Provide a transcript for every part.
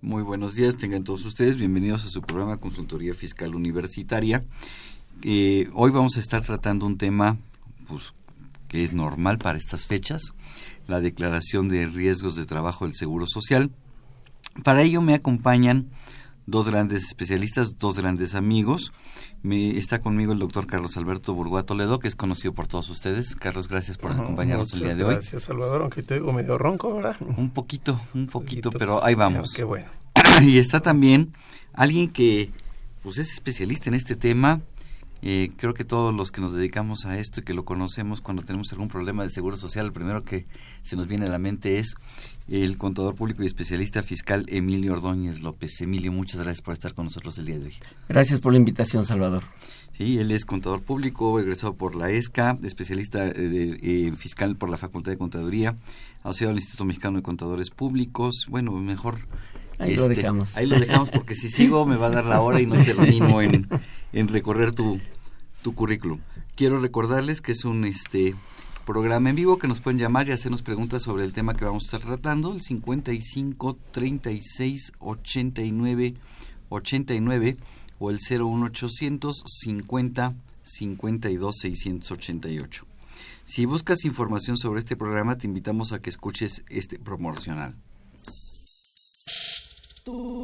Muy buenos días, tengan todos ustedes bienvenidos a su programa Consultoría Fiscal Universitaria. Eh, hoy vamos a estar tratando un tema pues, que es normal para estas fechas, la declaración de riesgos de trabajo del Seguro Social. Para ello me acompañan dos grandes especialistas, dos grandes amigos. Me, está conmigo el doctor Carlos Alberto Burguá Toledo, que es conocido por todos ustedes. Carlos, gracias por acompañarnos el día de hoy. Gracias, Salvador, aunque te oigo medio ronco, ¿verdad? Un poquito, un poquito, pero ahí vamos. Qué bueno. y está también alguien que pues es especialista en este tema. Eh, creo que todos los que nos dedicamos a esto y que lo conocemos cuando tenemos algún problema de seguro social, el primero que se nos viene a la mente es el contador público y especialista fiscal Emilio Ordóñez López. Emilio, muchas gracias por estar con nosotros el día de hoy. Gracias por la invitación, Salvador. Sí, él es contador público, egresado por la ESCA, especialista eh, eh, fiscal por la Facultad de Contaduría, asociado al Instituto Mexicano de Contadores Públicos. Bueno, mejor Ahí lo dejamos. Ahí lo dejamos porque si sigo me va a dar la hora y no termino en, en recorrer tu, tu currículum. Quiero recordarles que es un este programa en vivo que nos pueden llamar y hacernos preguntas sobre el tema que vamos a estar tratando, el 55 36 89 89 o el 01800 50 52 688. Si buscas información sobre este programa, te invitamos a que escuches este promocional.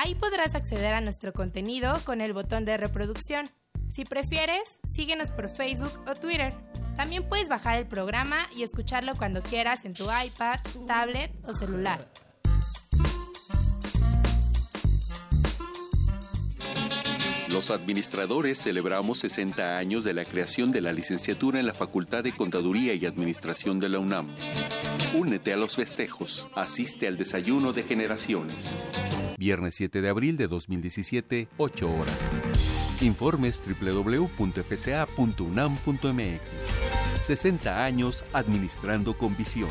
Ahí podrás acceder a nuestro contenido con el botón de reproducción. Si prefieres, síguenos por Facebook o Twitter. También puedes bajar el programa y escucharlo cuando quieras en tu iPad, tablet o celular. Los administradores celebramos 60 años de la creación de la licenciatura en la Facultad de Contaduría y Administración de la UNAM. Únete a los festejos, asiste al desayuno de generaciones. Viernes 7 de abril de 2017, 8 horas. Informes www.fca.unam.mx. 60 años administrando con visión.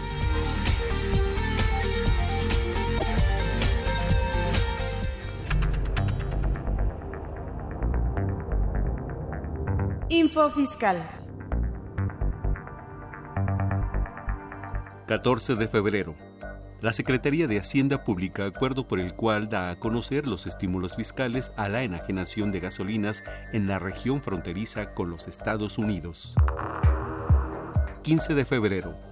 Fiscal. 14 de febrero. La Secretaría de Hacienda publica acuerdo por el cual da a conocer los estímulos fiscales a la enajenación de gasolinas en la región fronteriza con los Estados Unidos. 15 de febrero.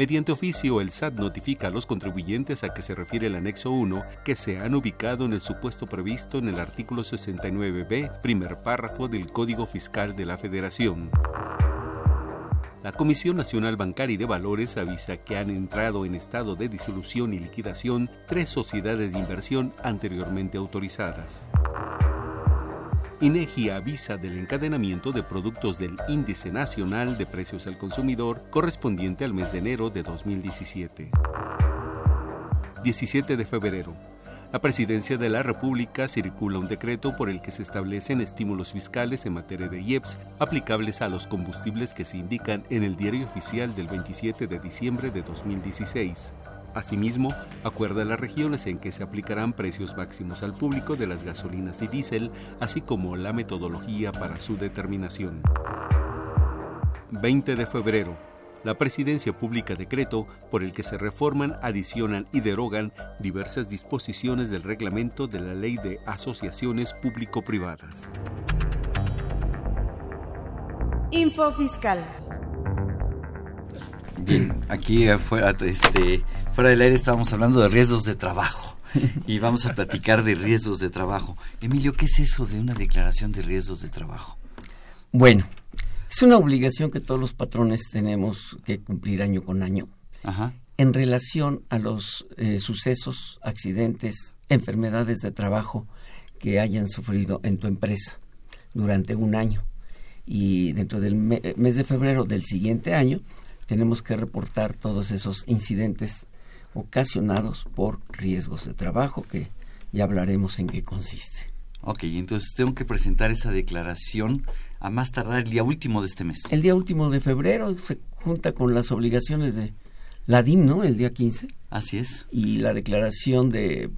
Mediante oficio, el SAT notifica a los contribuyentes a que se refiere el anexo 1 que se han ubicado en el supuesto previsto en el artículo 69b, primer párrafo del Código Fiscal de la Federación. La Comisión Nacional Bancaria y de Valores avisa que han entrado en estado de disolución y liquidación tres sociedades de inversión anteriormente autorizadas. INEGI avisa del encadenamiento de productos del Índice Nacional de Precios al Consumidor correspondiente al mes de enero de 2017. 17 de febrero. La Presidencia de la República circula un decreto por el que se establecen estímulos fiscales en materia de IEPS aplicables a los combustibles que se indican en el Diario Oficial del 27 de diciembre de 2016. Asimismo, acuerda las regiones en que se aplicarán precios máximos al público de las gasolinas y diésel, así como la metodología para su determinación. 20 de febrero. La Presidencia publica decreto por el que se reforman, adicionan y derogan diversas disposiciones del reglamento de la Ley de Asociaciones Público-Privadas. Info Fiscal. Bien, aquí fuera, este, fuera del aire estábamos hablando de riesgos de trabajo. y vamos a platicar de riesgos de trabajo. Emilio, ¿qué es eso de una declaración de riesgos de trabajo? Bueno, es una obligación que todos los patrones tenemos que cumplir año con año en relación a los eh, sucesos, accidentes, enfermedades de trabajo que hayan sufrido en tu empresa durante un año. Y dentro del mes de febrero del siguiente año tenemos que reportar todos esos incidentes ocasionados por riesgos de trabajo que ya hablaremos en qué consiste. Ok, entonces tengo que presentar esa declaración a más tardar el día último de este mes. El día último de febrero se junta con las obligaciones de la DIM, ¿no? El día 15. Así es. Y la declaración de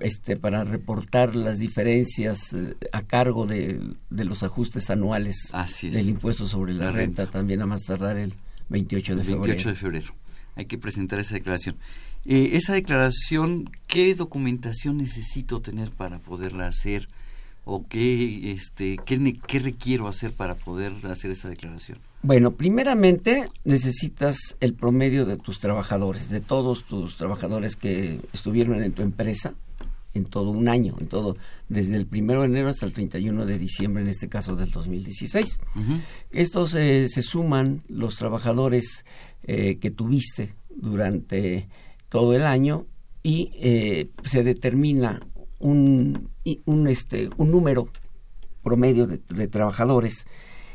este para reportar las diferencias eh, a cargo de, los ajustes anuales del impuesto sobre la, renta, también a más tardar el 28 de febrero. 28 de febrero. Hay que presentar esa declaración. Eh, esa declaración, ¿qué documentación necesito tener para poderla hacer? ¿O qué, este, qué, qué requiero hacer para poder hacer esa declaración? Bueno, primeramente necesitas el promedio de tus trabajadores, de todos tus trabajadores que estuvieron en tu empresa en todo un año, en todo, desde el primero de enero hasta el 31 de diciembre, en este caso del 2016. Estos eh, se suman los trabajadores eh, que tuviste durante todo el año y eh, se determina un, un, este, un número promedio de, trabajadores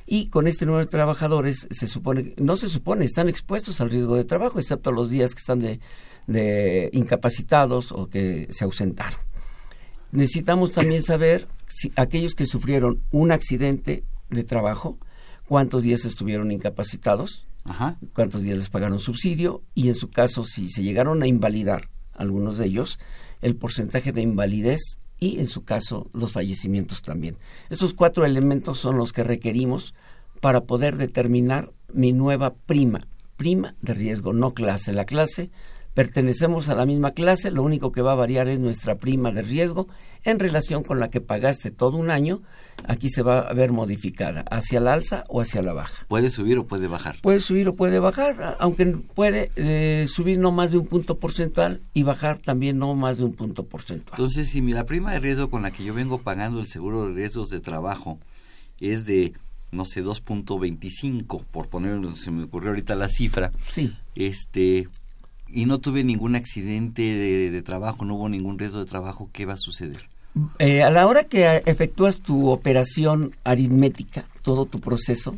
y con este número de trabajadores se supone, no se supone, están expuestos al riesgo de trabajo, excepto los días que están de, de incapacitados o que se ausentaron. Necesitamos también saber si aquellos que sufrieron un accidente de trabajo, cuántos días estuvieron incapacitados, cuántos días les pagaron subsidio y en su caso si se llegaron a invalidar algunos de ellos, el porcentaje de invalidez y en su caso los fallecimientos también. Esos cuatro elementos son los que requerimos para poder determinar mi nueva prima, prima de riesgo, no clase. La clase pertenecemos a la misma clase, lo único que va a variar es nuestra prima de riesgo en relación con la que pagaste todo un año, aquí se va a ver modificada, hacia la alza o hacia la baja. ¿Puede subir o puede bajar? Puede subir o puede bajar, aunque puede eh, subir no más de un punto porcentual y bajar también no más de un punto porcentual. Entonces, si la prima de riesgo con la que yo vengo pagando el seguro de riesgos de trabajo es de no sé, 2.25, por poner, se me ocurrió ahorita la cifra. Sí. Este, y no tuve ningún accidente de, trabajo, no hubo ningún riesgo de trabajo, ¿qué va a suceder? Eh, a la hora que efectúas tu operación aritmética, todo tu proceso,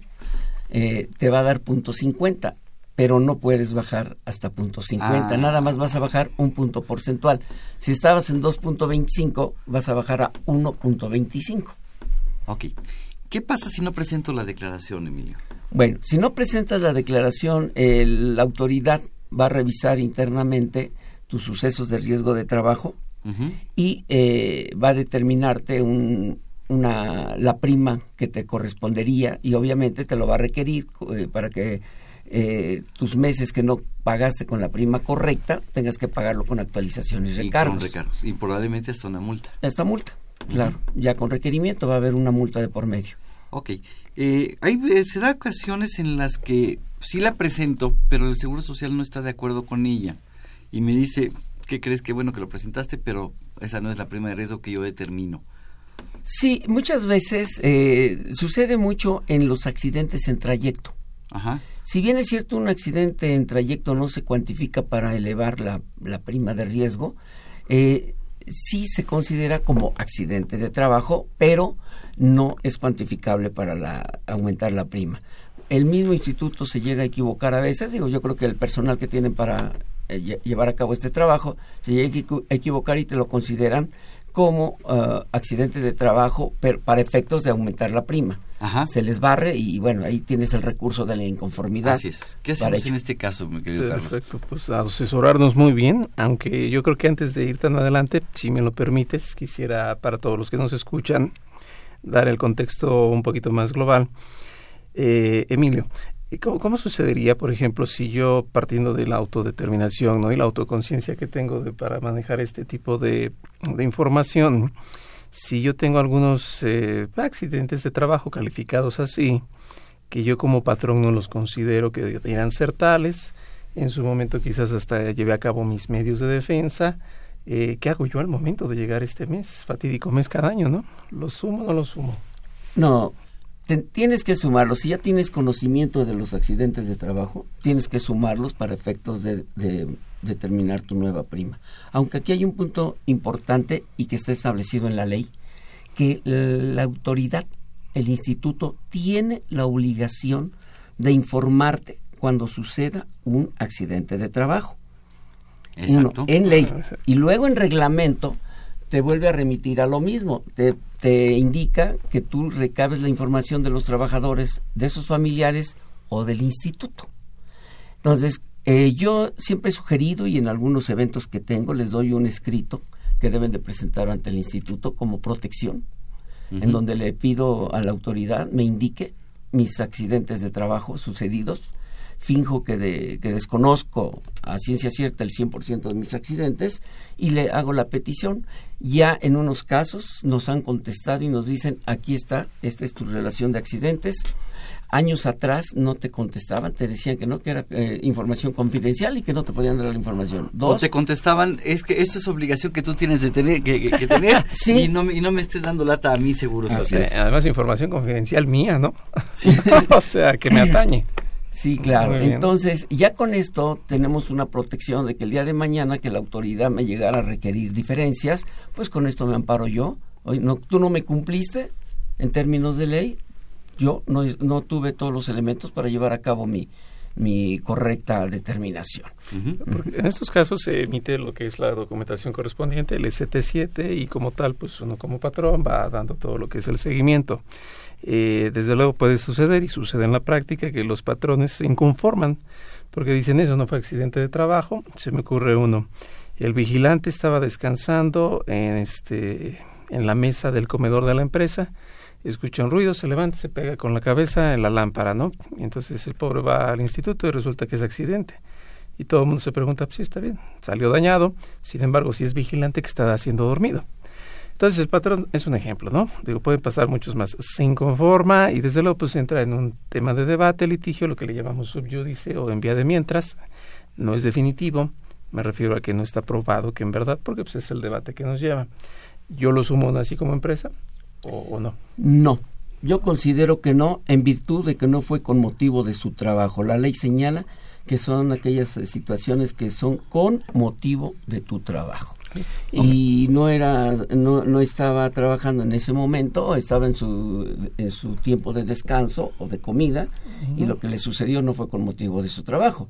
eh, te va a dar punto 50, pero no puedes bajar hasta punto 50, ah. nada más vas a bajar un punto porcentual. Si estabas en 2.25, vas a bajar a 1.25. Ok. ¿Qué pasa si no presento la declaración, Emilio? Bueno, si no presentas la declaración, la autoridad va a revisar internamente tus sucesos de riesgo de trabajo y eh, va a determinarte un, una, la prima que te correspondería y obviamente te lo va a requerir eh, para que eh, tus meses que no pagaste con la prima correcta tengas que pagarlo con actualizaciones y recargos. Y probablemente hasta una multa. Esta multa, claro. Ya con requerimiento va a haber una multa de por medio. Ok. hay, se da ocasiones en las que sí la presento, pero el Seguro Social no está de acuerdo con ella. Y me dice, ¿qué crees? que bueno que lo presentaste, pero esa no es la prima de riesgo que yo determino. Sí, muchas veces eh, sucede mucho en los accidentes en trayecto. Ajá. Si bien es cierto, un accidente en trayecto no se cuantifica para elevar la, la prima de riesgo, eh, sí se considera como accidente de trabajo, pero no es cuantificable para la, aumentar la prima el mismo instituto se llega a equivocar a veces. Digo, yo creo que el personal que tienen para eh, llevar a cabo este trabajo se llega a equivocar y te lo consideran como uh, accidente de trabajo pero para efectos de aumentar la prima. Se les barre y bueno, ahí tienes el recurso de la inconformidad. Así es. ¿Qué hacemos en este caso, mi querido Perfecto, pues asesorarnos muy bien, aunque yo creo que antes de ir tan adelante, si me lo permites, quisiera para todos los que nos escuchan dar el contexto un poquito más global. Eh, Emilio, ¿cómo, ¿cómo, sucedería, por ejemplo, si yo, partiendo de la autodeterminación ¿no? y la autoconciencia que tengo de, para manejar este tipo de, de información, si yo tengo algunos eh, accidentes de trabajo calificados así, que yo como patrón no los considero que deberían ser tales, en su momento quizás hasta llevé a cabo mis medios de defensa, eh, ¿qué hago yo al momento de llegar este mes? Fatídico mes cada año, ¿no? ¿Lo sumo o no lo sumo? No, tienes que sumarlos. Si ya tienes conocimiento de los accidentes de trabajo, tienes que sumarlos para efectos de, determinar tu nueva prima. Aunque aquí hay un punto importante y que está establecido en la ley, que la autoridad, el instituto, tiene la obligación de informarte cuando suceda un accidente de trabajo. Exacto. en ley. Y luego en reglamento te vuelve a remitir a lo mismo. Te, te indica que tú recabes la información de los trabajadores, de sus familiares o del instituto. Entonces, eh, yo siempre he sugerido y en algunos eventos que tengo les doy un escrito que deben de presentar ante el instituto como protección, en donde le pido a la autoridad me indique mis accidentes de trabajo sucedidos finjo que, de, que desconozco a ciencia cierta el 100% de mis accidentes y le hago la petición. Ya en unos casos nos han contestado y nos dicen, aquí está, esta es tu relación de accidentes. Años atrás no te contestaban, te decían que no, que era eh, información confidencial y que no te podían dar la información. Dos, o te contestaban, es que esto es obligación que tú tienes de tener, que, tener y, no, y no me estés dando lata a mí seguro. además, información confidencial mía, ¿no? o sea, que me atañe. Sí, claro. Entonces, ya con esto tenemos una protección de que el día de mañana que la autoridad me llegara a requerir diferencias, pues con esto me amparo yo. Hoy no, tú no me cumpliste en términos de ley, yo no, no tuve todos los elementos para llevar a cabo mi, mi correcta determinación. en estos casos se emite lo que es la documentación correspondiente, el ST7, y como tal, pues uno como patrón va dando todo lo que es el seguimiento. Eh, desde luego puede suceder y sucede en la práctica que los patrones se inconforman porque dicen eso no fue accidente de trabajo. Se me ocurre uno. El vigilante estaba descansando en este en la mesa del comedor de la empresa, escucha un ruido, se levanta, se pega con la cabeza en la lámpara, ¿no? Y entonces el pobre va al instituto y resulta que es accidente. Y todo el mundo se pregunta, pues sí, está bien, salió dañado, sin embargo, si es vigilante que está haciendo dormido. Entonces el patrón es un ejemplo, ¿no? Digo, pueden pasar muchos más. Se inconforma y desde luego pues entra en un tema de debate, litigio, lo que le llamamos subyúdice o en vía de mientras. No es definitivo, me refiero a que no está probado que en verdad, porque pues es el debate que nos lleva. ¿Yo lo sumo así como empresa o, o no? No, yo considero que no, en virtud de que no fue con motivo de su trabajo. La ley señala que son aquellas eh, situaciones que son con motivo de tu trabajo y no era no, no estaba trabajando en ese momento estaba en su en su tiempo de descanso o de comida y lo que le sucedió no fue con motivo de su trabajo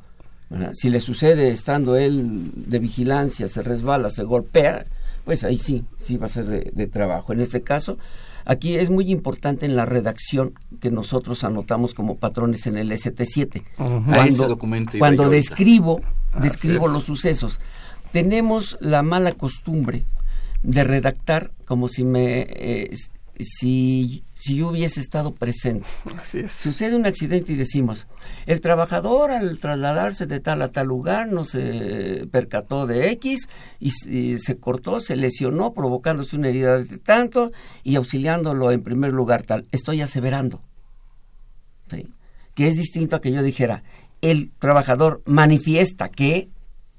si le sucede estando él de vigilancia se resbala se golpea pues ahí sí sí va a ser de, trabajo. En este caso aquí es muy importante en la redacción que nosotros anotamos como patrones en el ST7 cuando, cuando describo describo los sucesos tenemos la mala costumbre de redactar como si me eh, si, si yo hubiese estado presente. Sucede un accidente y decimos, el trabajador al trasladarse de tal a tal lugar no se percató de X y, se cortó, se lesionó, provocándose una herida de tanto y auxiliándolo en primer lugar tal. Estoy aseverando. Que es distinto a que yo dijera, el trabajador manifiesta que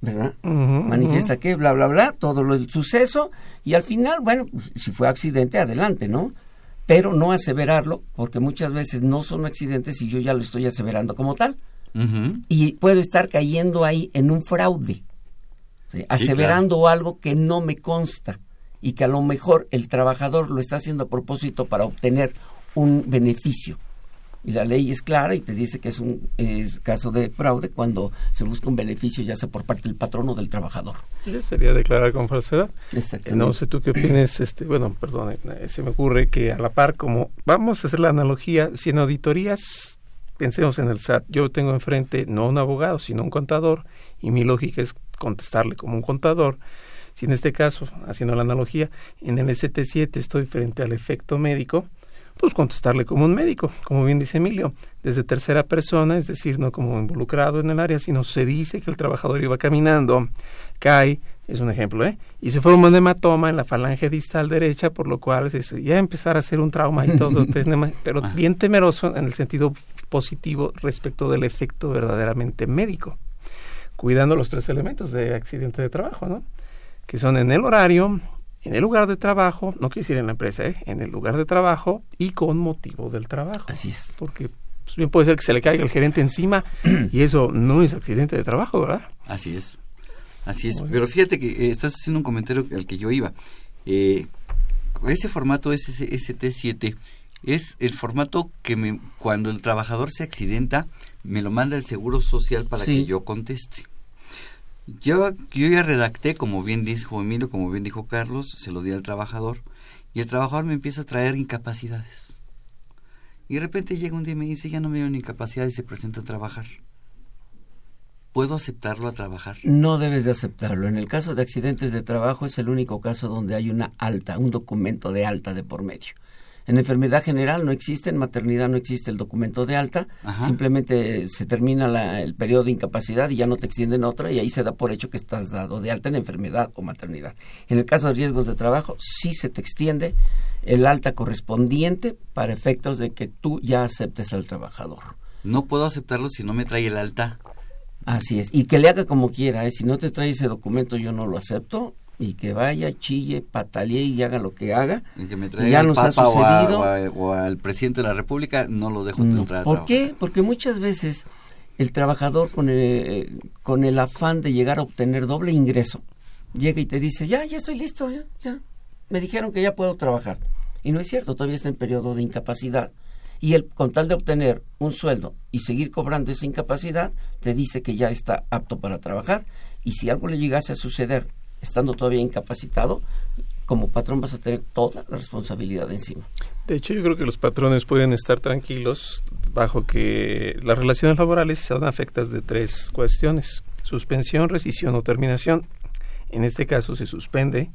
¿verdad? Manifiesta que, bla, bla, bla, todo lo, el suceso, y al final, bueno, pues, si fue accidente, adelante, ¿no? Pero no aseverarlo, porque muchas veces no son accidentes y yo ya lo estoy aseverando como tal. Y puedo estar cayendo ahí en un fraude, aseverando algo que no me consta y que a lo mejor el trabajador lo está haciendo a propósito para obtener un beneficio y la ley es clara y te dice que es un caso de fraude cuando se busca un beneficio ya sea por parte del patrón o del trabajador. sería declarar con falsedad. No sé tú qué opinas, este, bueno, perdón, eh, se me ocurre que a la par como vamos a hacer la analogía, si en auditorías pensemos en el SAT, yo tengo enfrente no un abogado, sino un contador y mi lógica es contestarle como un contador. Si en este caso, haciendo la analogía, en el ST7 estoy frente al efecto médico, pues contestarle como un médico, como bien dice Emilio, desde tercera persona, es decir, no como involucrado en el área, sino se dice que el trabajador iba caminando, cae, es un ejemplo, ¿eh? Y se forma un hematoma en la falange distal derecha, por lo cual es ya empezar a hacer un trauma y todo, pero bien temeroso en el sentido positivo respecto del efecto verdaderamente médico, cuidando los tres elementos de accidente de trabajo, ¿no? que son en el horario, en el lugar de trabajo, no quiere decir en la empresa, ¿eh? en el lugar de trabajo y con motivo del trabajo. Así es. Porque pues, bien puede ser que se le caiga el gerente encima y eso no es accidente de trabajo, ¿verdad? Así es. Así es. Pero fíjate que eh, estás haciendo un comentario al que yo iba. Eh, ese formato ST7 es el formato que me, cuando el trabajador se accidenta me lo manda el Seguro Social para Sí. que yo conteste. Yo, yo ya redacté, como bien dijo Emilio, como bien dijo Carlos, se lo di al trabajador y el trabajador me empieza a traer incapacidades. Y de repente llega un día y me dice, ya no me dio ni incapacidad y se presenta a trabajar. ¿Puedo aceptarlo a trabajar? No debes de aceptarlo. En el caso de accidentes de trabajo es el único caso donde hay una alta, un documento de alta de por medio. En enfermedad general no existe, en maternidad no existe el documento de alta, Ajá. simplemente se termina la- el periodo de incapacidad y ya no te extienden otra y ahí se da por hecho que estás dado de alta en enfermedad o maternidad. En el caso de riesgos de trabajo sí se te extiende el alta correspondiente para efectos de que tú ya aceptes al trabajador. No puedo aceptarlo si no me trae el alta. Así es. Y que le haga como quiera. ¿eh? Si no te trae ese documento, yo no lo acepto. Y que vaya, chille, patalee y haga lo que haga. Que me Y ya al nos ha Papa o, a- sucedido. o a- o al presidente de la República, no lo dejo No. entrar a ¿Por qué? Porque muchas veces el trabajador con el, con el afán de llegar a obtener doble ingreso, llega y te dice, ya, ya estoy listo, ya, ya. Me dijeron que ya puedo trabajar. Y no es cierto, todavía está en periodo de incapacidad. Y él, con tal de obtener un sueldo y seguir cobrando esa incapacidad, te dice que ya está apto para trabajar. Y si algo le llegase a suceder estando todavía incapacitado, como patrón vas a tener toda la responsabilidad encima. De hecho, yo creo que los patrones pueden estar tranquilos bajo que las relaciones laborales son afectas de tres cuestiones. Suspensión, rescisión o terminación. En este caso se suspende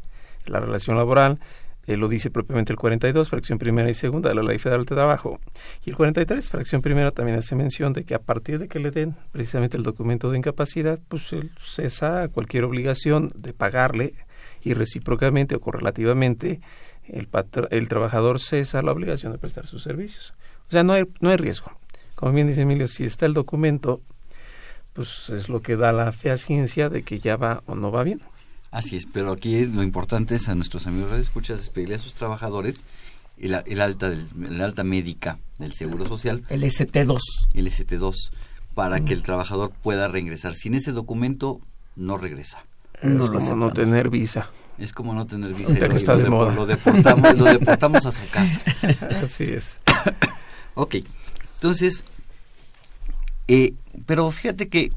la relación laboral, lo dice propiamente el 42, fracción primera y segunda de la Ley Federal de Trabajo. Y el 43, fracción primera, también hace mención de que a partir de que le den precisamente el documento de incapacidad, pues él cesa cualquier obligación de pagarle y recíprocamente o correlativamente el, el trabajador cesa la obligación de prestar sus servicios. O sea, no hay, no hay riesgo. Como bien dice Emilio, si está el documento, pues es lo que da la fehaciencia de que ya va o no va bien. Así es, pero aquí es- lo importante es a nuestros amigos de escuchas es pedirle a sus trabajadores el, alta del, el alta médica del Seguro Social, El ST2. el ST2, para que el trabajador pueda reingresar. Sin ese documento, no regresa. No es lo como no tener visa. Es como no tener visa. Que lo- está de lo, moda. lo deportamos, lo deportamos a su casa. Así es. Ok, entonces, eh, pero fíjate que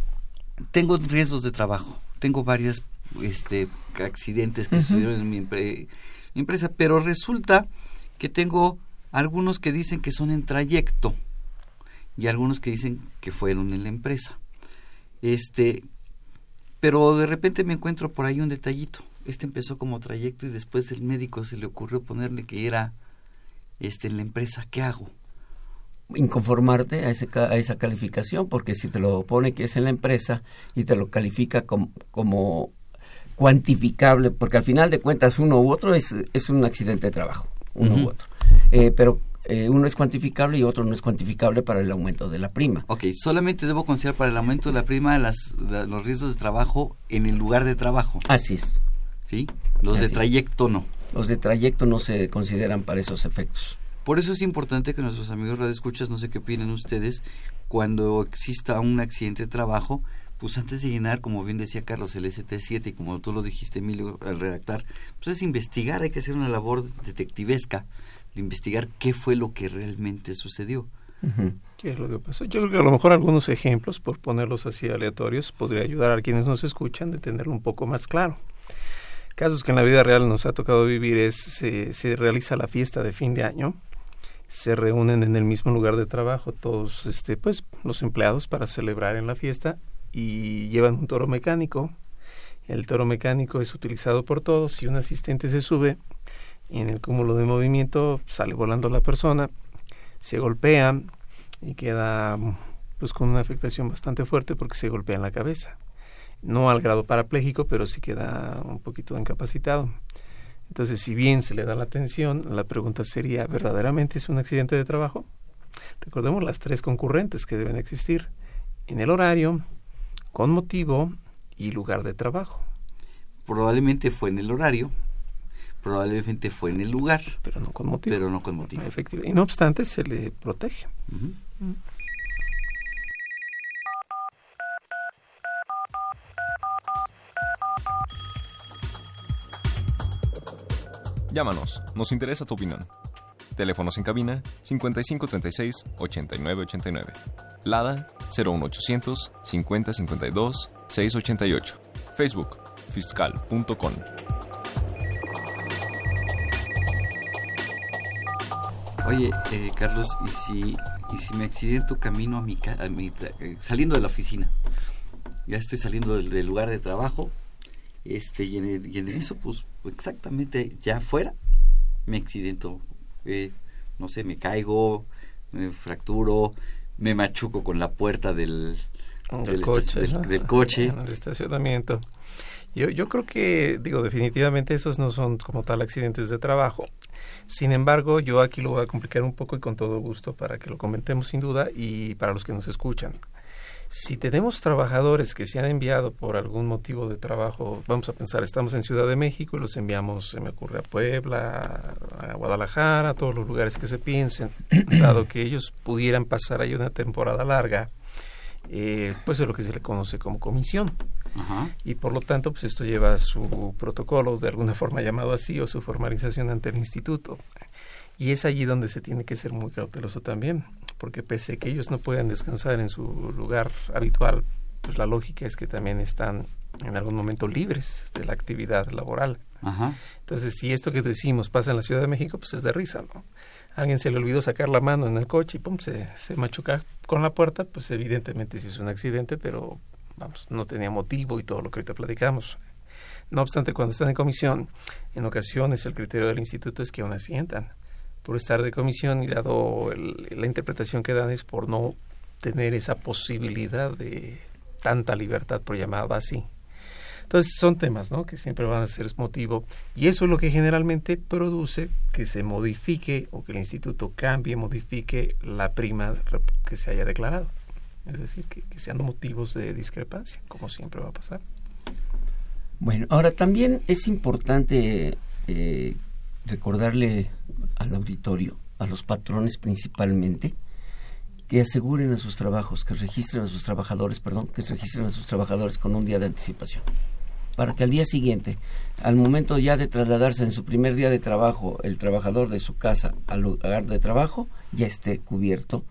tengo riesgos de trabajo, tengo varias este, accidentes que sucedieron en mi, empre- mi empresa, pero resulta que tengo algunos que dicen que son en trayecto y algunos que dicen que fueron en la empresa. Este, pero de repente me encuentro por ahí un detallito. Este empezó como trayecto y después el médico se le ocurrió ponerle que era este en la empresa. ¿Qué hago? inconformarte a, ese, a esa calificación, porque si te lo pone que es en la empresa y te lo califica como, como cuantificable, porque al final de cuentas uno u otro es, es un accidente de trabajo, uno u otro. Eh, pero eh, uno es cuantificable y otro no es cuantificable para el aumento de la prima. Ok, solamente debo considerar para el aumento de la prima las, la- los riesgos de trabajo en el lugar de trabajo, Así es. ¿sí? Los Así de es. trayecto no. Los de trayecto no se consideran para esos efectos. Por eso es importante que nuestros amigos radioescuchas, no sé qué opinan ustedes, cuando exista un accidente de trabajo, pues antes de llenar, como bien decía Carlos, el ST7 y como tú lo dijiste, Emilio, al redactar, pues es investigar, hay que hacer una labor detectivesca de investigar qué fue lo que realmente sucedió. ¿Qué es lo que pasó? Yo creo que a lo mejor algunos ejemplos, por ponerlos así aleatorios, podría ayudar a quienes nos escuchan de tenerlo un poco más claro. Casos que en la vida real nos ha tocado vivir es, se, se realiza la fiesta de fin de año, se reúnen en el mismo lugar de trabajo todos este, pues, los empleados para celebrar en la fiesta y llevan un toro mecánico. El toro mecánico es utilizado por todos y un asistente se sube y en el cúmulo de movimiento sale volando la persona, se golpea y queda pues con una afectación bastante fuerte porque se golpea en la cabeza. No al grado parapléjico, pero sí queda un poquito incapacitado. Entonces, si bien se le da la atención, la pregunta sería, ¿verdaderamente es un accidente de trabajo? Recordemos las tres concurrentes que deben existir. En el horario, con motivo y lugar de trabajo. probablemente fue en el horario, probablemente fue en el lugar, pero no con motivo. Pero no con motivo. Efectivamente. Y no obstante, se le protege. Llámanos, nos interesa tu opinión. Teléfonos en cabina 5536 8989. Lada 01800 5052 688. Facebook fiscal.com. Oye, eh, Carlos, ¿y si, ¿y si me accidento camino a mi, a saliendo de la oficina? Ya estoy saliendo del, del lugar de trabajo, este, y en, y en, eso, pues, exactamente, ya afuera, me accidento, eh, no sé, me caigo, me fracturo, me machuco con la puerta del, del, del coche, del, del coche. En el estacionamiento. Yo, yo creo que, digo, definitivamente esos no son como tal accidentes de trabajo. Sin embargo, yo aquí lo voy a complicar un poco y con todo gusto para que lo comentemos sin duda y para los que nos escuchan. Si tenemos trabajadores que se han enviado por algún motivo de trabajo, vamos a pensar, estamos en Ciudad de México y los enviamos, se me ocurre, a Puebla, a Guadalajara, a todos los lugares que se piensen, dado que ellos pudieran pasar ahí una temporada larga, eh, pues es lo que se le conoce como comisión. Ajá. Y por lo tanto, pues esto lleva su protocolo, de alguna forma llamado así, o su formalización ante el instituto. Y es allí donde se tiene que ser muy cauteloso también, porque pese a que ellos no puedan descansar en su lugar habitual, pues la lógica es que también están en algún momento libres de la actividad laboral. Ajá. Entonces, si esto que decimos pasa en la Ciudad de México, pues es de risa, ¿no? Alguien se le olvidó sacar la mano en el coche y pum, se, se machuca con la puerta, pues evidentemente sí es un accidente, pero vamos, no tenía motivo y todo lo que ahorita platicamos. No obstante, cuando están en comisión, en ocasiones el criterio del instituto es que aún asientan por estar de comisión y dado el, la interpretación que dan es por no tener esa posibilidad de tanta libertad, por llamada así. Entonces son temas ¿no? que siempre van a ser motivo y eso es lo que generalmente produce que se modifique o que el instituto cambie, modifique la prima que se haya declarado. Es decir, que, que sean motivos de discrepancia, como siempre va a pasar. Bueno, ahora también es importante eh, recordarle al auditorio, a los patrones principalmente, que aseguren a sus trabajos, que registren a sus trabajadores, perdón, que registren a sus trabajadores con un día de anticipación. Para que al día siguiente, al momento ya de trasladarse en su primer día de trabajo, el trabajador de su casa al lugar de trabajo ya esté cubierto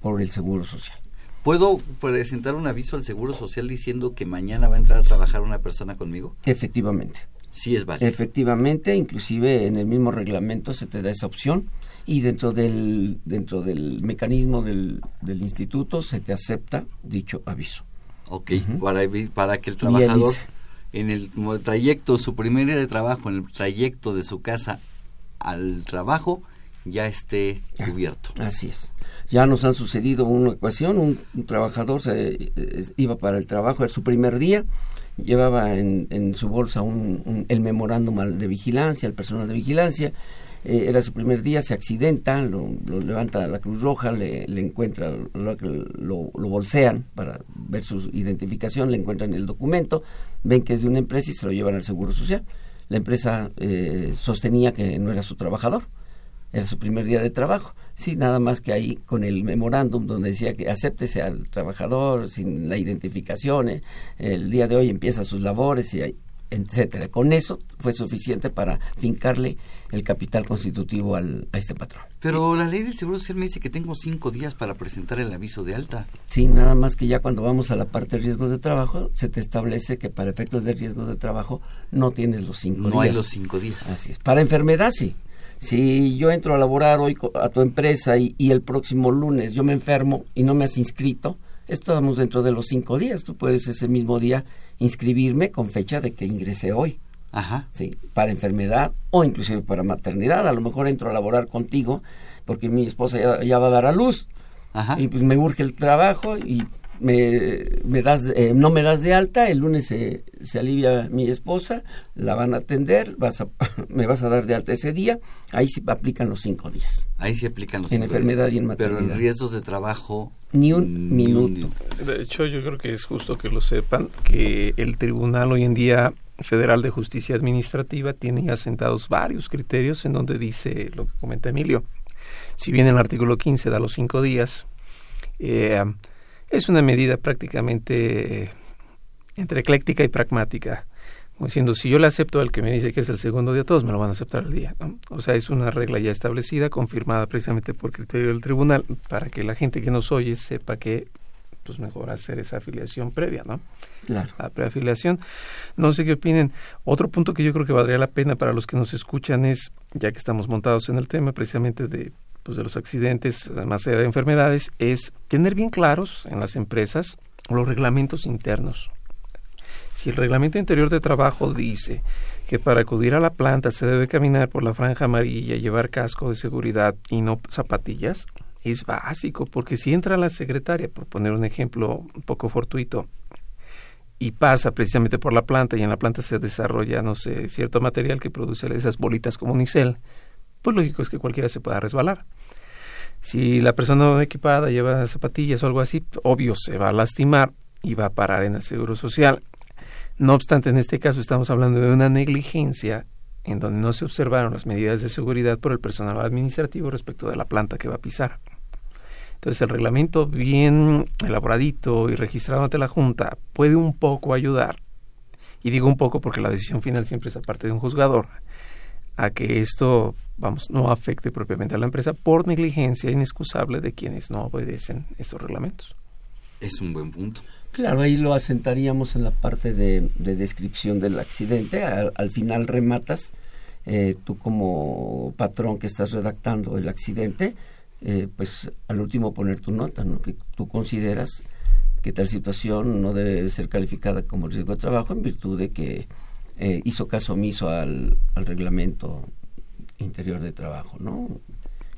por el Seguro Social. ¿Puedo presentar un aviso al Seguro Social diciendo que mañana va a entrar a trabajar una persona conmigo? Efectivamente. Sí es válido. Efectivamente, inclusive en el mismo reglamento se te da esa opción y dentro del dentro del mecanismo del, del instituto se te acepta dicho aviso. Ok, uh -huh. para, para que el trabajador en el trayecto, su primer día de trabajo, en el trayecto de su casa al trabajo, ya esté cubierto. Así es. Ya nos han sucedido una un, un trabajador se eh, iba para el trabajo, era su primer día, llevaba en, en su bolsa un, un, el memorándum de vigilancia, el personal de vigilancia, eh, era su primer día, se accidenta, lo, levanta la Cruz Roja, le, le encuentra, lo, lo, lo, bolsean para ver su identificación, le encuentran el documento, ven que es de una empresa y se lo llevan al Seguro Social. La empresa eh, sostenía que no era su trabajador, era su primer día de trabajo. Sí, nada más que ahí con el memorándum donde decía que acéptese al trabajador sin la identificación, eh, el día de hoy empieza sus labores y etcétera. Con eso fue suficiente para fincarle el capital constitutivo al, a este patrón. Pero la ley del Seguro Social me dice que tengo cinco días para presentar el aviso de alta. Sí, nada más que ya cuando vamos a la parte de riesgos de trabajo, se te establece que para efectos de riesgos de trabajo no tienes los cinco no días. No hay los cinco días. Así es. Para enfermedad sí. Si yo entro a laborar hoy a tu empresa y, y el próximo lunes yo me enfermo y no me has inscrito, estamos dentro de los cinco días. Tú puedes ese mismo día inscribirme con fecha de que ingresé hoy. Ajá. Sí, para enfermedad o inclusive para maternidad. A lo mejor entro a laborar contigo porque mi esposa ya, ya va a dar a luz. Ajá. Y pues me urge el trabajo y me, me das, eh, no me das de alta, el lunes se, se, alivia mi esposa, la van a atender, vas a, me vas a dar de alta ese día, ahí sí aplican los cinco días. Ahí sí aplican los en cinco enfermedad días. y en maternidad. Pero en riesgos de trabajo... Ni un ni minuto. De hecho, yo creo que es justo que lo sepan, que el tribunal hoy en día Federal de Justicia Administrativa tiene asentados varios criterios en donde dice lo que comenta Emilio. Si bien el artículo 15 da los cinco días, eh, es una medida prácticamente entre ecléctica y pragmática. Como diciendo, si yo le acepto al que me dice que es el segundo día, todos me lo van a aceptar el día. O sea, es una regla ya establecida, confirmada precisamente por criterio del tribunal, para que la gente que nos oye sepa que pues mejor hacer esa afiliación previa, ¿no? Claro. La preafiliación. No sé qué opinen. Otro punto que yo creo que valdría la pena para los que nos escuchan es, ya que estamos montados en el tema precisamente de, pues, de los accidentes, más de enfermedades, es tener bien claros en las empresas los reglamentos internos. Si el reglamento interior de trabajo dice que para acudir a la planta se debe caminar por la franja amarilla, llevar casco de seguridad y no zapatillas, es básico, porque si entra la secretaria, por poner un ejemplo un poco fortuito, y pasa precisamente por la planta y en la planta se desarrolla, no sé, cierto material que produce esas bolitas como unicel, pues lógico es que cualquiera se pueda resbalar. Si la persona equipada lleva zapatillas o algo así, obvio se va a lastimar y va a parar en el seguro social. No obstante, en este caso estamos hablando de una negligencia en donde no se observaron las medidas de seguridad por el personal administrativo respecto de la planta que va a pisar. Entonces el reglamento bien elaboradito y registrado ante la Junta puede un poco ayudar, y digo un poco porque la decisión final siempre es aparte de un juzgador, a que esto, vamos, no afecte propiamente a la empresa por negligencia inexcusable de quienes no obedecen estos reglamentos. Es un buen punto. Claro, ahí lo asentaríamos en la parte de, descripción del accidente. Al, final rematas, eh, tú como patrón que estás redactando el accidente, eh, pues al último poner tu nota, ¿no? que tú consideras que tal situación no debe ser calificada como riesgo de trabajo en virtud de que eh, hizo caso omiso al, reglamento interior de trabajo, ¿no?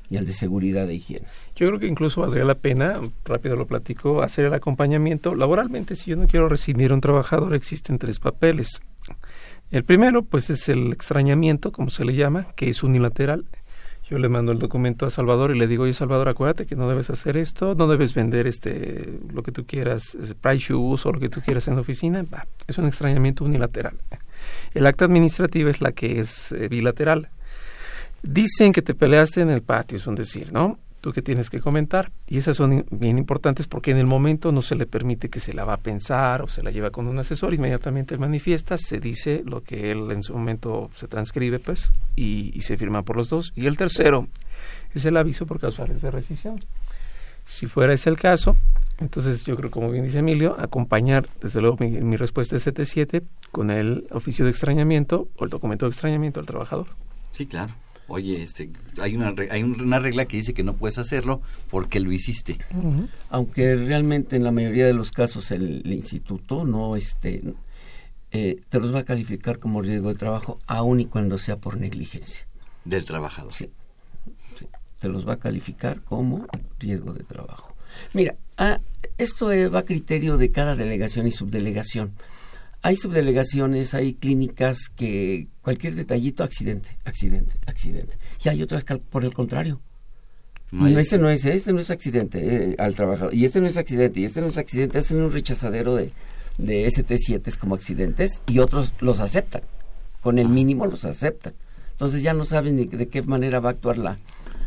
y al de seguridad de higiene. Yo creo que incluso valdría la pena, rápido lo platico, hacer el acompañamiento. Laboralmente, si yo no quiero rescindir a un trabajador, existen tres papeles. El primero, pues, es el extrañamiento, como se le llama, que es unilateral. Yo le mando el documento a Salvador y le digo, oye Salvador, acuérdate que no debes hacer esto, no debes vender este lo que tú quieras, price shoes o lo que tú quieras en la oficina. es un extrañamiento unilateral. El acta administrativa es la que es eh, bilateral. Dicen que te peleaste en el patio, es un decir, ¿no? Tú que tienes que comentar. Y esas son bien importantes porque en el momento no se le permite que se la va a pensar o se la lleva con un asesor, inmediatamente manifiesta, se dice lo que él en su momento se transcribe, pues, y, se firma por los dos. Y el tercero es el aviso por causales de rescisión. Si fuera ese el caso, entonces yo creo, como bien dice Emilio, acompañar, desde luego mi, mi respuesta es 77, con el oficio de extrañamiento o el documento de extrañamiento al trabajador. Sí, claro oye, este, hay una, hay una regla que dice que no puedes hacerlo porque lo hiciste. Aunque realmente en la mayoría de los casos el, instituto no este, eh, te los va a calificar como riesgo de trabajo aun y cuando sea por negligencia. Del trabajador. Sí, te los va a calificar como riesgo de trabajo. Mira, ah, esto va a criterio de cada delegación y subdelegación. Hay subdelegaciones, hay clínicas que cualquier detallito, accidente, accidente, accidente. Y hay otras que por el contrario. No, este no es, este no es accidente eh, al trabajador. Y este no es accidente, y este no es accidente. Hacen un rechazadero de, de ST7 como accidentes y otros los aceptan. Con el mínimo los aceptan. Entonces ya no saben ni de qué manera va a actuar la,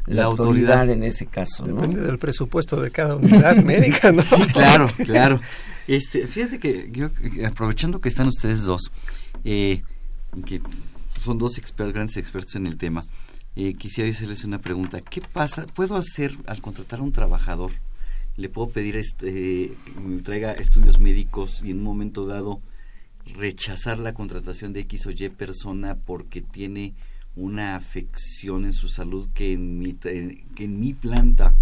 la, autoridad, en ese caso. Depende del presupuesto de cada unidad médica, ¿no? Sí, claro, claro. Este, fíjate que yo, aprovechando que están ustedes dos, eh, que son dos grandes expertos en el tema, eh, quisiera hacerles una pregunta. ¿Qué pasa? ¿Puedo hacer al contratar a un trabajador? ¿Le puedo pedir eh, que me traiga estudios médicos y en un momento dado rechazar la contratación de X o Y persona porque tiene una afección en su salud que en mi, que en mi planta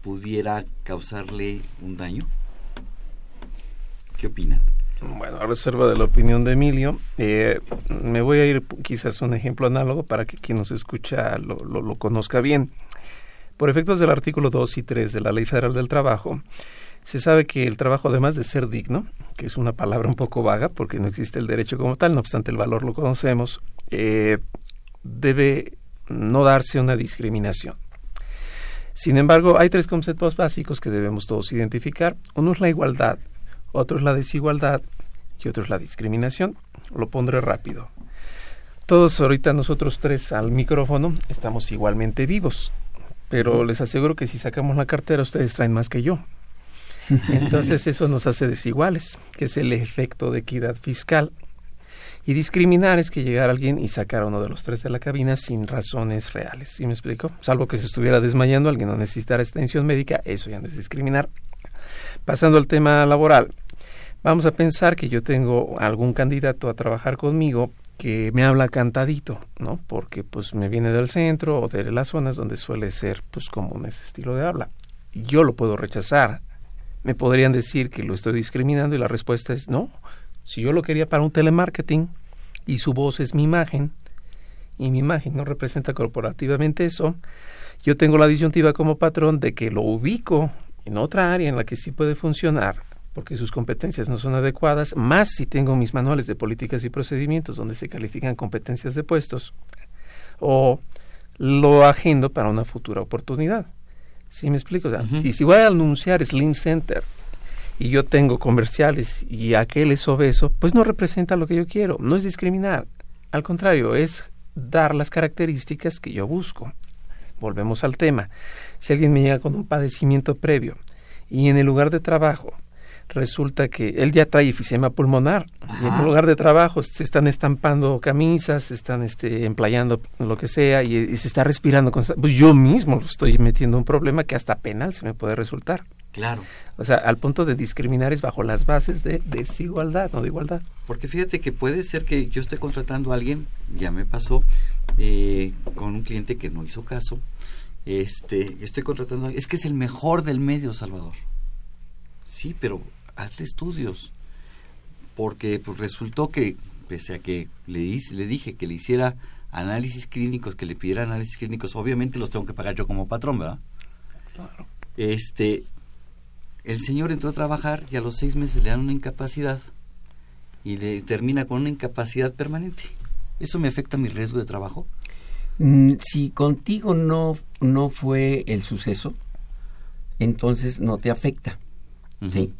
pudiera causarle un daño? ¿Qué opinan? Bueno, a reserva de la opinión de Emilio, eh, me voy a ir quizás un ejemplo análogo para que quien nos escucha lo, conozca bien. Por efectos del artículo 2 y 3 de la Ley Federal del Trabajo, se sabe que el trabajo, además de ser digno, que es una palabra un poco vaga porque no existe el derecho como tal, no obstante el valor lo conocemos, eh, debe no darse una discriminación. Sin embargo, hay tres conceptos básicos que debemos todos identificar. Uno es la igualdad, otro es la desigualdad y otro es la discriminación. Lo pondré rápido. Todos ahorita nosotros tres al micrófono estamos igualmente vivos, pero les aseguro que si sacamos la cartera ustedes traen más que yo. Entonces eso nos hace desiguales, que es el efecto de equidad fiscal. Y discriminar es que llegara alguien y sacar a uno de los tres de la cabina sin razones reales. ¿Sí me explico? Salvo que se estuviera desmayando, alguien no necesitara extensión médica, eso ya no es discriminar. Pasando al tema laboral, vamos a pensar que yo tengo algún candidato a trabajar conmigo que me habla cantadito, ¿no? Porque pues me viene del centro o de las zonas donde suele ser pues común ese estilo de habla. Yo lo puedo rechazar. Me podrían decir que lo estoy discriminando y la respuesta es no. Si yo lo quería para un telemarketing y su voz es mi imagen y mi imagen no representa corporativamente eso, yo tengo la disyuntiva como patrón de que lo ubico en otra área en la que sí puede funcionar porque sus competencias no son adecuadas, más si tengo mis manuales de políticas y procedimientos donde se califican competencias de puestos, o lo agendo para una futura oportunidad. ¿Sí me explico? Y si voy a anunciar Slim Center y yo tengo comerciales y aquel es obeso, pues no representa lo que yo quiero, no es discriminar, al contrario, es dar las características que yo busco. Volvemos al tema. Si alguien me llega con un padecimiento previo y en el lugar de trabajo resulta que él ya trae efisema pulmonar y en el lugar de trabajo se están estampando camisas, se están este, emplayando lo que sea y, se está respirando. Pues yo mismo estoy metiendo un problema que hasta penal se me puede resultar. Claro. O sea, al punto de discriminar es bajo las bases de desigualdad, no de igualdad. Porque fíjate que puede ser que yo esté contratando a alguien, ya me pasó, eh, con un cliente que no hizo caso, este, estoy contratando a alguien, es que es el mejor del medio, Salvador. Sí, pero hazle estudios. Porque pues, resultó que, pese a que le, hice, le dije que le hiciera análisis clínicos, que le pidiera análisis clínicos, obviamente los tengo que pagar yo como patrón, ¿verdad? Claro. Este, el señor entró a trabajar y a los seis meses le dan una incapacidad y le termina con una incapacidad permanente. ¿Eso me afecta mi riesgo de trabajo? Mm, si contigo no, no fue el suceso, entonces no te afecta. ¿sí?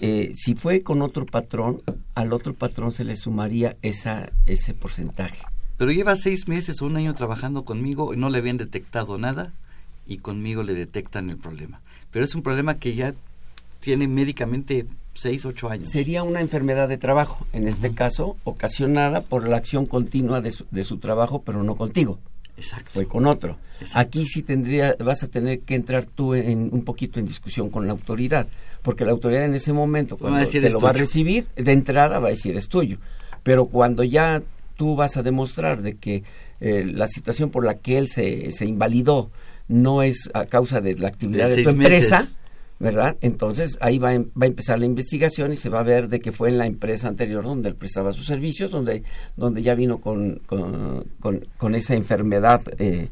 Eh, si fue con otro patrón, al otro patrón se le sumaría esa, ese porcentaje. Pero lleva seis meses o un año trabajando conmigo y no le habían detectado nada y conmigo le detectan el problema. Pero es un problema que ya tiene médicamente seis, ocho años. Sería una enfermedad de trabajo, en este caso, ocasionada por la acción continua de su, de su trabajo, pero no contigo. Exacto. Fue con otro. Aquí sí tendría, vas a tener que entrar tú en, un poquito en discusión con la autoridad, porque la autoridad en ese momento, cuando te lo va a recibir, de entrada va a decir es tuyo. Pero cuando ya tú vas a demostrar de que eh, la situación por la que él se, se invalidó no es a causa de la actividad de, tu empresa, ¿verdad? Entonces ahí va, va, a empezar la investigación y se va a ver de que fue en la empresa anterior donde él prestaba sus servicios, donde, donde ya vino con, con, con, esa enfermedad eh,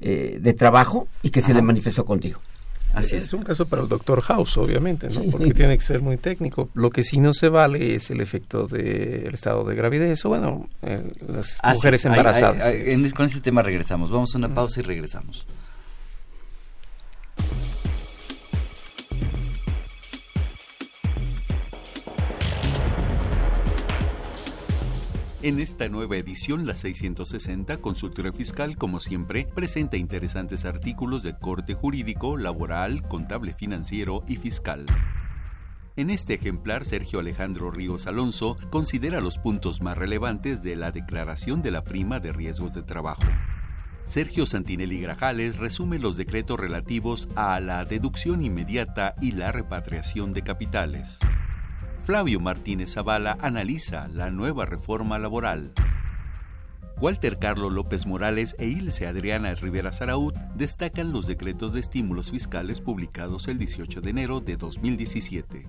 eh, de trabajo y que se le manifestó contigo. Así es. es. un caso para el doctor House, obviamente, ¿no? Porque tiene que ser muy técnico. Lo que sí no se vale es el efecto del estado de gravidez o, bueno, eh, las mujeres embarazadas. con ese tema regresamos. Vamos a una pausa y regresamos. En esta nueva edición, la 660, Consultorio Fiscal, como siempre, presenta interesantes artículos de corte jurídico, laboral, contable financiero y fiscal. En este ejemplar, Sergio Alejandro Ríos Alonso considera los puntos más relevantes de la declaración de la prima de riesgos de trabajo. Sergio Santinelli Grajales resume los decretos relativos a la deducción inmediata y la repatriación de capitales. Flavio Martínez Zavala analiza la nueva reforma laboral. Walter Carlos López Morales e Ilse Adriana Rivera Saraut destacan los decretos de estímulos fiscales publicados el 18 de enero de 2017.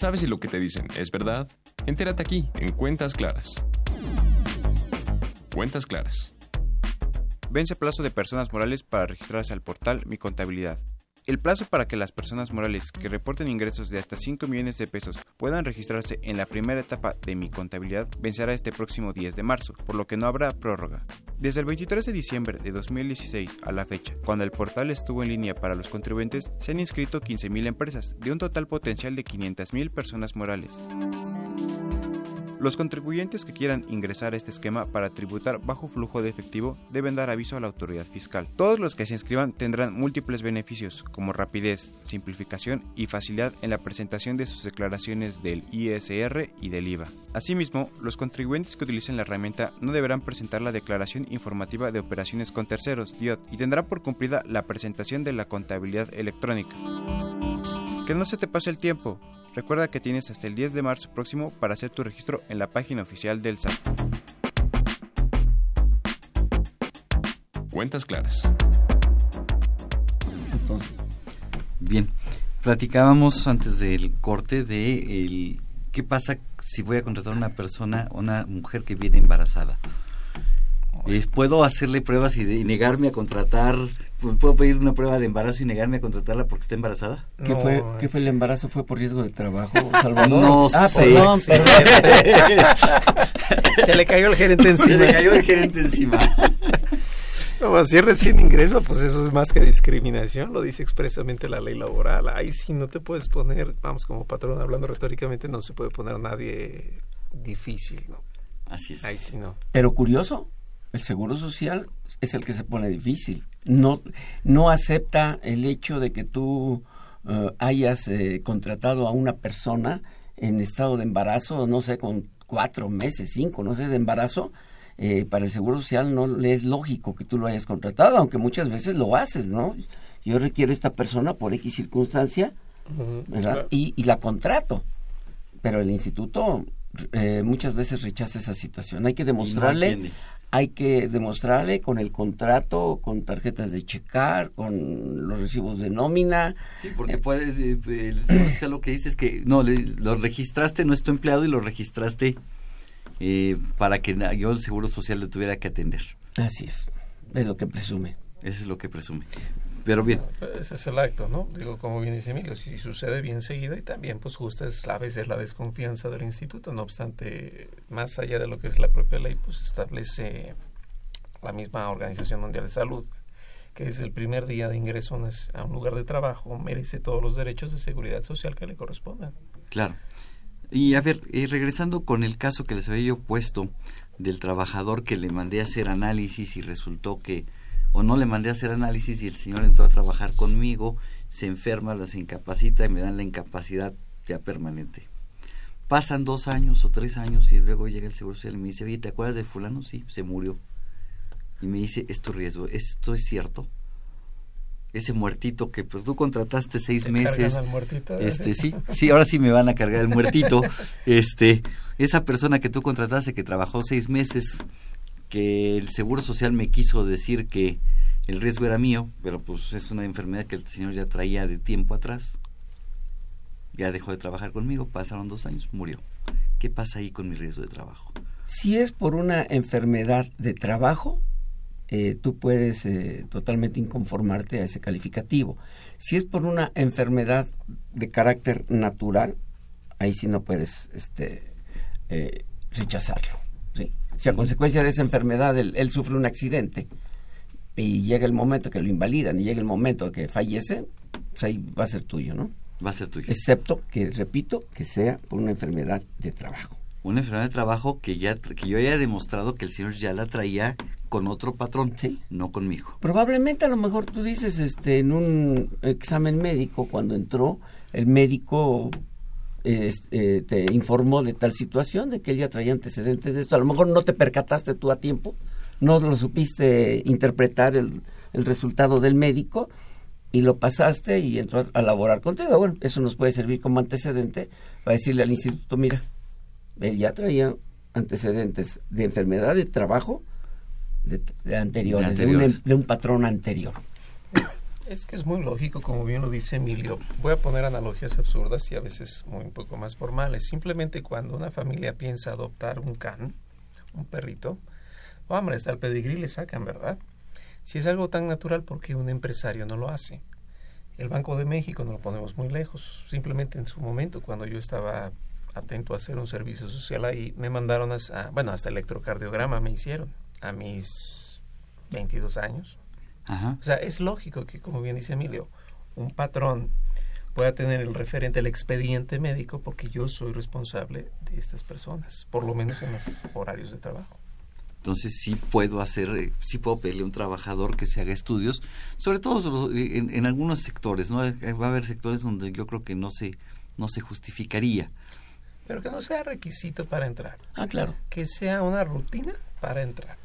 ¿Sabes si lo que te dicen es verdad? Entérate aquí, en Cuentas Claras. Cuentas Claras. Vence plazo de personas morales para registrarse al portal Mi Contabilidad. El plazo para que las personas morales que reporten ingresos de hasta 5 millones de pesos puedan registrarse en la primera etapa de mi contabilidad vencerá este próximo 10 de marzo, por lo que no habrá prórroga. Desde el 23 de diciembre de 2016 a la fecha, cuando el portal estuvo en línea para los contribuyentes, se han inscrito 15.000 empresas, de un total potencial de 500.000 personas morales. Los contribuyentes que quieran ingresar a este esquema para tributar bajo flujo de efectivo deben dar aviso a la autoridad fiscal. Todos los que se inscriban tendrán múltiples beneficios como rapidez, simplificación y facilidad en la presentación de sus declaraciones del ISR y del IVA. Asimismo, los contribuyentes que utilicen la herramienta no deberán presentar la declaración informativa de operaciones con terceros, DIOT, y tendrá por cumplida la presentación de la contabilidad electrónica. Que no se te pase el tiempo. Recuerda que tienes hasta el 10 de marzo próximo para hacer tu registro en la página oficial del SAT. Cuentas claras. Bien, platicábamos antes del corte de el, qué pasa si voy a contratar a una persona, una mujer que viene embarazada. Eh, ¿Puedo hacerle pruebas y, de- y negarme a contratar? ¿Puedo pedir una prueba de embarazo y negarme a contratarla porque está embarazada? ¿Qué, fue, ¿Qué fue el embarazo? ¿Fue por riesgo de trabajo, Salvador? No ah, sé. perdón, perdón. Se le cayó el gerente encima. Se le cayó el gerente encima. No, si es recién ingreso, pues eso es más que discriminación, lo dice expresamente la ley laboral. Ahí sí no te puedes poner, vamos, como patrón, hablando retóricamente, no se puede poner a nadie difícil, ¿no? Así es. Ahí sí no. Pero curioso, el Seguro Social es el que se pone difícil. No, no acepta el hecho de que tú eh, hayas eh, contratado a una persona en estado de embarazo, no sé, con cuatro meses, cinco, no sé, de embarazo. eh, para el Seguro Social no le es lógico que tú lo hayas contratado, aunque muchas veces lo haces, ¿no? Yo requiero a esta persona por X circunstancia, ¿verdad? claro. Y, y la contrato. Pero el instituto eh, muchas veces rechaza esa situación. Hay que demostrarle. Hay que demostrarle con el contrato, con tarjetas de checar, con los recibos de nómina. Sí, porque puede, eh, el Seguro Social lo que dice es que no, le- lo registraste, no es tu empleado y lo registraste eh, para que yo el Seguro Social le tuviera que atender. Así es, es lo que presume. Eso es lo que presume. Pero bien, Ese es el acto, ¿no? Digo, como bien dice Emilio, si sucede bien seguido y también, pues justo es a veces la desconfianza del instituto, no obstante, más allá de lo que es la propia ley, pues establece la misma Organización Mundial de Salud, que es el primer día de ingreso a un- a un lugar de trabajo, merece todos los derechos de seguridad social que le correspondan. claro. Y a ver, eh, regresando con el caso que les había yo puesto del trabajador que le mandé a hacer análisis y resultó que, o no le mandé a hacer análisis y el señor entró a trabajar conmigo, se enferma, los incapacita y me dan la incapacidad ya permanente. Pasan dos años o tres años y luego llega el Seguro Social y me dice, oye, ¿te acuerdas de fulano? Sí, se murió. Y me dice, es tu riesgo, ¿esto es cierto? Ese muertito que pues tú contrataste seis ¿Te meses. al muertito? Este, sí, sí, ahora sí me van a cargar el muertito. Este, esa persona que tú contrataste que trabajó seis meses, que el Seguro Social me quiso decir que el riesgo era mío, pero pues es una enfermedad que el señor ya traía de tiempo atrás. Ya dejó de trabajar conmigo, pasaron dos años, murió. ¿Qué pasa ahí con mi riesgo de trabajo? Si es por una enfermedad de trabajo, eh, tú puedes eh, totalmente inconformarte a ese calificativo. Si es por una enfermedad de carácter natural, ahí sí no puedes este, eh, rechazarlo. ¿Sí? Si a consecuencia de esa enfermedad él, él sufre un accidente y llega el momento que lo invalidan y llega el momento que fallece, pues ahí va a ser tuyo, ¿no? Va a ser tuyo. Excepto que, repito, que sea por una enfermedad de trabajo. Una enfermedad de trabajo que ya que yo haya demostrado que el señor ya la traía con otro patrón, no conmigo. Probablemente a lo mejor tú dices, este, en un examen médico, cuando entró, el médico este, te informó de tal situación, de que él ya traía antecedentes de esto. A lo mejor no te percataste tú a tiempo, no lo supiste interpretar el, el resultado del médico y lo pasaste y entró a laborar contigo. Bueno, eso nos puede servir como antecedente para decirle al instituto, mira, él ya traía antecedentes de enfermedad de trabajo de, anteriores, de, un, de un patrón anterior. Es que es muy lógico, como bien lo dice Emilio. Voy a poner analogías absurdas y a veces muy un poco más formales. Simplemente cuando una familia piensa adoptar un can, un perrito, hombre, está el pedigrí le sacan, ¿verdad? Si es algo tan natural, ¿por qué un empresario no lo hace? El Banco de México no lo ponemos muy lejos. Simplemente en su momento, cuando yo estaba atento a hacer un servicio social ahí, me mandaron a, bueno, hasta electrocardiograma me hicieron a mis 22 años. O sea, es lógico que, como bien dice Emilio, un patrón pueda tener el referente, el expediente médico, porque yo soy responsable de estas personas, por lo menos en los horarios de trabajo. Entonces sí puedo hacer, eh, sí puedo pedirle a un trabajador que se haga estudios, sobre todo en, en, algunos sectores, ¿no? Va a haber sectores donde yo creo que no se, no se justificaría. Pero que no sea requisito para entrar. Ah, claro. Que sea una rutina para entrar.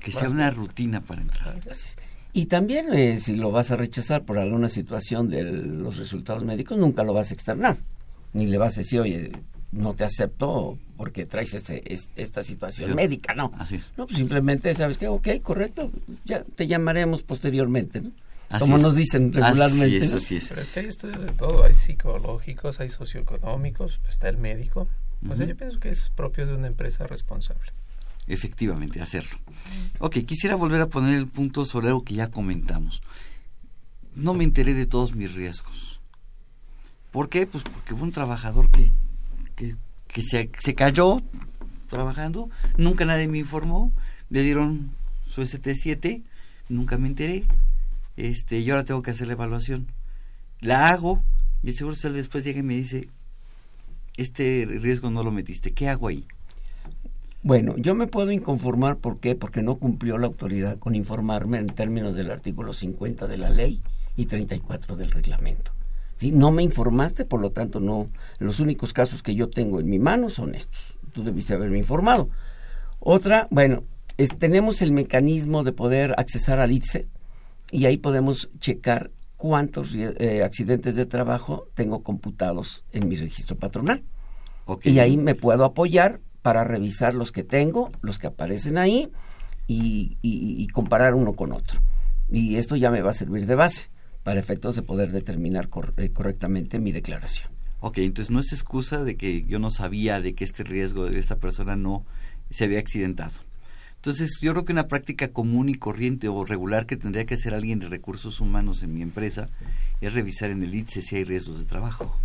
Que sea una rutina para entrar. Y también eh, si lo vas a rechazar por alguna situación de los resultados médicos, nunca lo vas a externar. Ni le vas a decir, oye, no te acepto porque traes este, esta situación médica, no. Así es. No, pues simplemente sabes que, ok, correcto, ya te llamaremos posteriormente, ¿no? Como nos dicen regularmente. Así es, así es. Pero es que hay estudios de todo, hay psicológicos, hay socioeconómicos, está el médico. O sea, yo pienso que es propio de una empresa responsable. Efectivamente, hacerlo. Ok, quisiera volver a poner el punto sobre algo que ya comentamos. No me enteré de todos mis riesgos. ¿Por qué? Pues porque hubo un trabajador que que, se, se cayó trabajando, nunca nadie me informó, le dieron su ST7, nunca me enteré, este, y ahora tengo que hacer la evaluación. La hago y el seguro social después llega y me dice, este riesgo no lo metiste, ¿qué hago ahí? Bueno, yo me puedo inconformar, ¿por qué? Porque no cumplió la autoridad con informarme en términos del artículo 50 de la ley y 34 del reglamento. No me informaste, por lo tanto, no. Los únicos casos que yo tengo en mi mano son estos. Tú debiste haberme informado. Otra, bueno, tenemos el mecanismo de poder accesar al ITSE y ahí podemos checar cuántos eh, accidentes de trabajo tengo computados en mi registro patronal. Y ahí me puedo apoyar para revisar los que tengo, los que aparecen ahí y comparar uno con otro. Y esto ya me va a servir de base para efectos de poder determinar eh, correctamente mi declaración. Ok, entonces no es excusa de que yo no sabía de que este riesgo de esta persona no se había accidentado. Entonces yo creo que una práctica común y corriente o regular que tendría que hacer alguien de recursos humanos en mi empresa es revisar en el ITSE si hay riesgos de trabajo.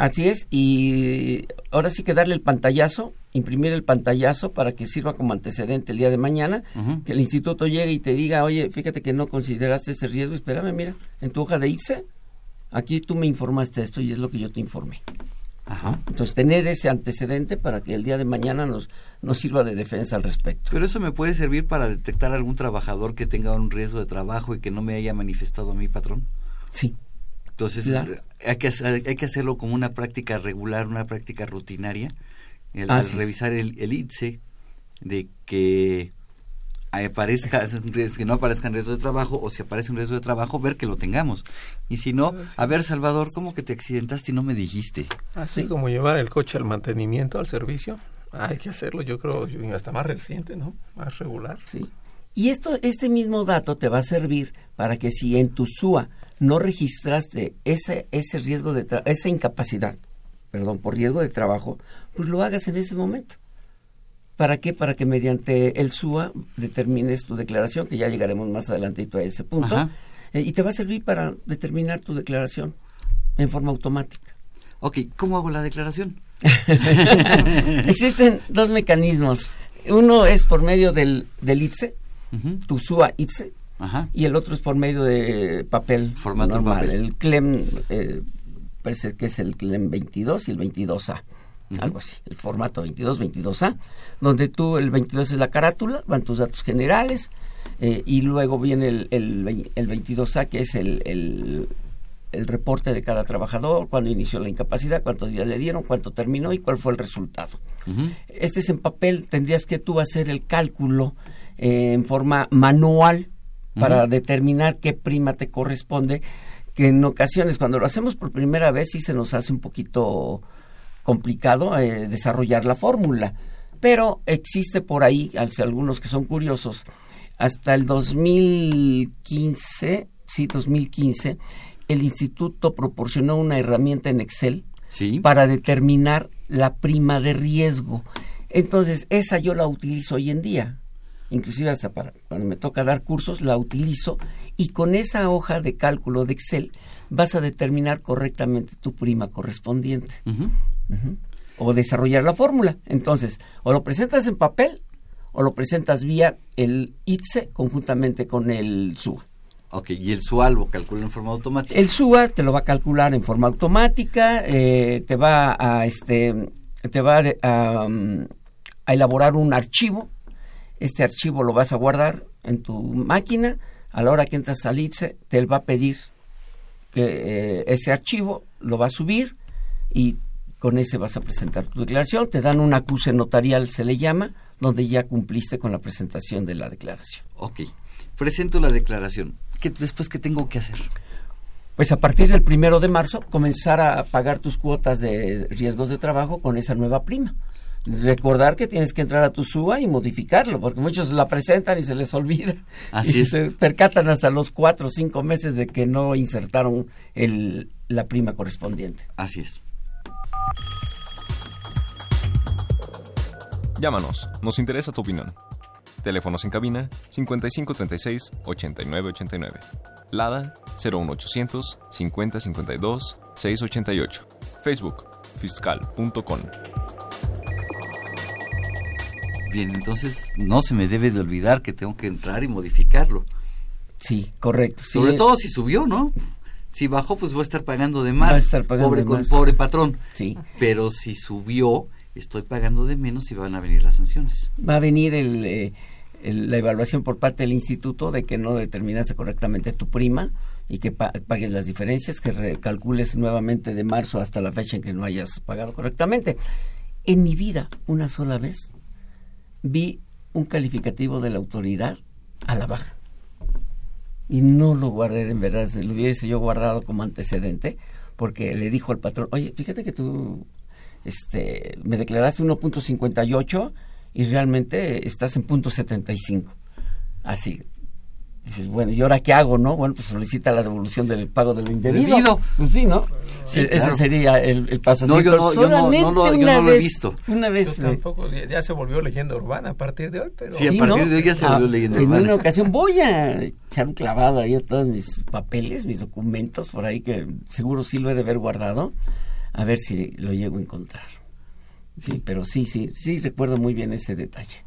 Así es, y ahora sí que darle el pantallazo, imprimir el pantallazo para que sirva como antecedente el día de mañana, que el instituto llegue y te diga, oye, fíjate que no consideraste ese riesgo, espérame, mira, en tu hoja de ICE, aquí tú me informaste esto y es lo que yo te informé. Entonces, tener ese antecedente para que el día de mañana nos, nos sirva de defensa al respecto. Pero eso me puede servir para detectar algún trabajador que tenga un riesgo de trabajo y que no me haya manifestado a mi patrón. Sí, entonces, hay, que, hay que hacerlo como una práctica regular, una práctica rutinaria, el, revisar el, el ITSE, de que aparezca, que no aparezca en riesgo de trabajo, o si aparece un riesgo de trabajo, ver que lo tengamos. Y si no, a ver, Salvador, ¿cómo que te accidentaste y no me dijiste? Así como llevar el coche al mantenimiento, al servicio. Hay que hacerlo, yo creo, hasta más reciente, ¿no? Más regular. Sí. Y esto, este mismo dato te va a servir para que si en tu SUA no registraste ese, ese riesgo de esa incapacidad, perdón, por riesgo de trabajo, pues lo hagas en ese momento. ¿Para qué? Para que mediante el SUA determines tu declaración, que ya llegaremos más adelantito a ese punto, eh, y te va a servir para determinar tu declaración en forma automática. Ok, ¿cómo hago la declaración? Existen dos mecanismos. Uno es por medio del, del ITSE, tu SUA ITSE, y el otro es por medio de papel Formato normal. papel. El CLEM, eh, parece que es el CLEM 22 y el 22A. algo así, el formato 22, 22A, donde tú, el 22 es la carátula, van tus datos generales, eh, y luego viene el, el, el 22A, que es el, el, el reporte de cada trabajador, cuándo inició la incapacidad, cuántos días le dieron, cuánto terminó y cuál fue el resultado. Este es en papel, tendrías que tú hacer el cálculo eh, en forma manual para determinar qué prima te corresponde, que en ocasiones cuando lo hacemos por primera vez sí se nos hace un poquito complicado eh, desarrollar la fórmula, pero existe por ahí, algunos que son curiosos, hasta el 2015, sí, 2015, el instituto proporcionó una herramienta en Excel para determinar la prima de riesgo. Entonces, esa yo la utilizo hoy en día. Inclusive hasta para cuando me toca dar cursos, la utilizo y con esa hoja de cálculo de Excel vas a determinar correctamente tu prima correspondiente. O desarrollar la fórmula. Entonces, o lo presentas en papel o lo presentas vía el ITSE conjuntamente con el SUA. Ok, ¿y el SUA lo calcula en forma automática? El SUA te lo va a calcular en forma automática, eh, te va a este te va a, a, elaborar un archivo. Este archivo lo vas a guardar en tu máquina. A la hora que entras al ITSE, te va a pedir que eh, ese archivo lo va a subir y con ese vas a presentar tu declaración. Te dan un acuse notarial, se le llama, donde ya cumpliste con la presentación de la declaración. Ok, presento la declaración. ¿Qué, después, ¿qué tengo que hacer? Pues a partir del primero de marzo, comenzar a pagar tus cuotas de riesgos de trabajo con esa nueva prima. Recordar que tienes que entrar a tu SUA y modificarlo, porque muchos la presentan y se les olvida. Así y es. se percatan hasta los cuatro o cinco meses de que no insertaron el, la prima correspondiente. Así es. Llámanos, nos interesa tu opinión. Teléfonos en cabina 5536 8989. Lada 01800 5052 688. Facebook fiscal.com. Bien, entonces no se me debe de olvidar que tengo que entrar y modificarlo. Sí, correcto. Sí, Sobre es- todo si subió, ¿no? Si bajó, pues voy a estar pagando de más. Va a estar pagando pobre, de con- más. pobre patrón. Sí. Pero si subió, estoy pagando de menos y van a venir las sanciones. va a venir el, eh, el- la evaluación por parte del instituto de que no determinaste correctamente tu prima y que pa- pagues las diferencias, que recalcules nuevamente de marzo hasta la fecha en que no hayas pagado correctamente. En mi vida, una sola vez, vi un calificativo de la autoridad a la baja. Y no lo guardé, en verdad, se lo hubiese yo guardado como antecedente, porque le dijo al patrón, oye, fíjate que tú este, me declaraste 1.58 y realmente estás en punto 75. Así. Dices, bueno, ¿y ahora qué hago, no? Bueno, pues solicita la devolución del pago de lo indebido. Debido. Pues sí, ¿no? Sí, E- Ese sería el, el paso. No, yo no- yo no- lo- yo una no lo he vez- visto. Una vez. Yo me- tampoco, ya, se volvió leyenda urbana a partir de hoy, pero... Sí, a partir ¿no? de hoy ya se volvió Ah, leyenda En urbana. una ocasión voy a echar un clavado ahí a todos mis papeles, mis documentos por ahí que seguro sí lo he de haber guardado, a ver si lo llego a encontrar. Sí, pero sí, sí, sí recuerdo muy bien ese detalle.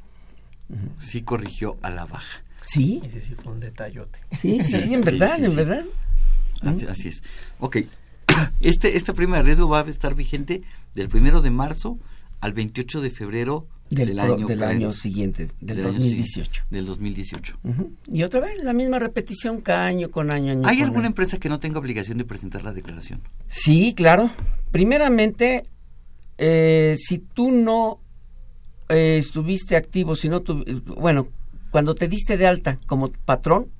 Sí corrigió a la baja. Sí, Ese sí fue un detallote. sí, sí, sí, en Sí, verdad, sí, en sí. verdad. Así, así es. Ok. Este, esta prima de riesgo va a estar vigente del primero de marzo al 28 de febrero Del, del, año, del año siguiente, del, año 2018. siguiente, del 2018. Ujú. Y otra vez, la misma repetición cada año con año. año ¿Hay con alguna año. empresa que no tenga obligación de presentar la declaración? Sí, claro. Primeramente, eh, si tú no eh, estuviste activo, si no tu- bueno, cuando te diste de alta como patrón,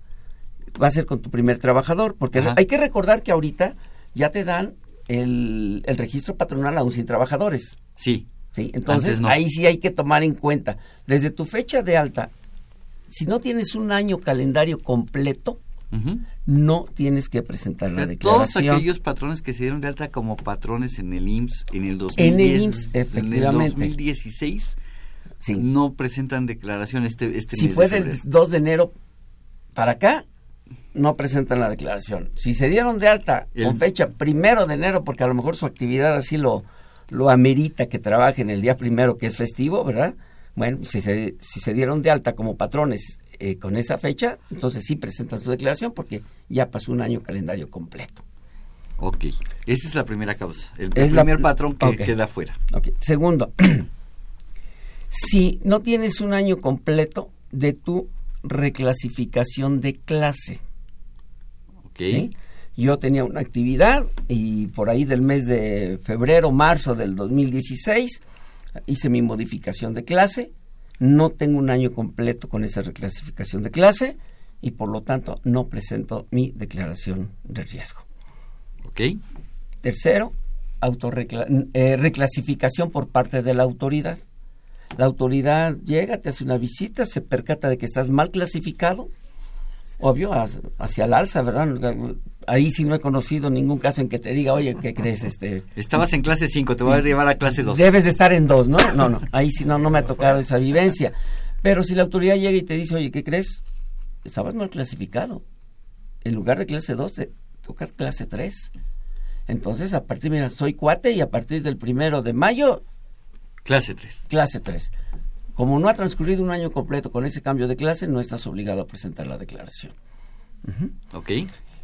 va a ser con tu primer trabajador, porque Ajá. hay que recordar que ahorita ya te dan el, el registro patronal aún sin trabajadores. Sí. ¿sí? Entonces, no. ahí sí hay que tomar en cuenta, desde tu fecha de alta, si no tienes un año calendario completo, no tienes que presentar la De todos declaración. aquellos patrones que se dieron de alta como patrones en el IMSS en el 2010, En el IMSS, en el efectivamente. 2016 Sí. no presentan declaración este, este si mes fue de del febrero. 2 de enero para acá, no presentan la declaración. Si se dieron de alta El- con fecha primero de enero, porque a lo mejor su actividad así lo, lo amerita que trabajen el día primero, que es festivo, ¿verdad? Bueno, si se, si se dieron de alta como patrones eh, con esa fecha, entonces sí presentan su declaración porque ya pasó un año calendario completo. Ok, esa es la primera causa, el, Es el la- primer patrón que queda fuera. Ok. Segundo, si no tienes un año completo de tu reclasificación de clase. Yo tenía una actividad y por ahí del mes de febrero, marzo del 2016 hice mi modificación de clase. No tengo un año completo con esa reclasificación de clase y por lo tanto no presento mi declaración de riesgo. Ok. Tercero, eh, reclasificación por parte de la autoridad. La autoridad llega, te hace una visita, se percata de que estás mal clasificado, obvio, hacia, el alza, ¿verdad? Ahí sí no he conocido ningún caso en que te diga, oye, ¿qué crees? Este, Estabas en clase 5, te voy a llevar a clase 2. Debes de estar en dos, ¿no? No, no, ahí sí no, no me ha tocado esa vivencia. Pero si la autoridad llega y te dice, oye, ¿qué crees? Estabas mal clasificado. En lugar de clase 2, te toca clase 3. Entonces, a partir, mira, soy cuate y a partir del primero de mayo, Clase 3. clase 3. Como no ha transcurrido un año completo con ese cambio de clase, no estás obligado a presentar la declaración. Ok.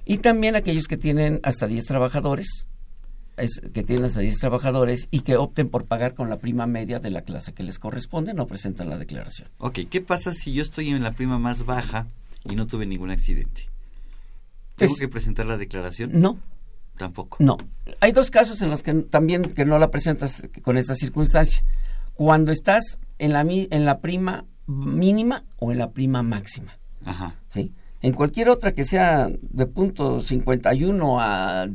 Y también aquellos que tienen hasta 10 trabajadores, es- que tienen hasta 10 trabajadores y que opten por pagar con la prima media de la clase que les corresponde, no presentan la declaración. Ok, ¿qué pasa si yo estoy en la prima más baja y no tuve ningún accidente? ¿Tengo que presentar la declaración? No, Tampoco. no. Hay dos casos en los que también que no la presentas con esta circunstancia. Cuando estás en la, en la prima mínima o en la prima máxima. Ajá. ¿sí? En cualquier otra que sea de punto 51 a, a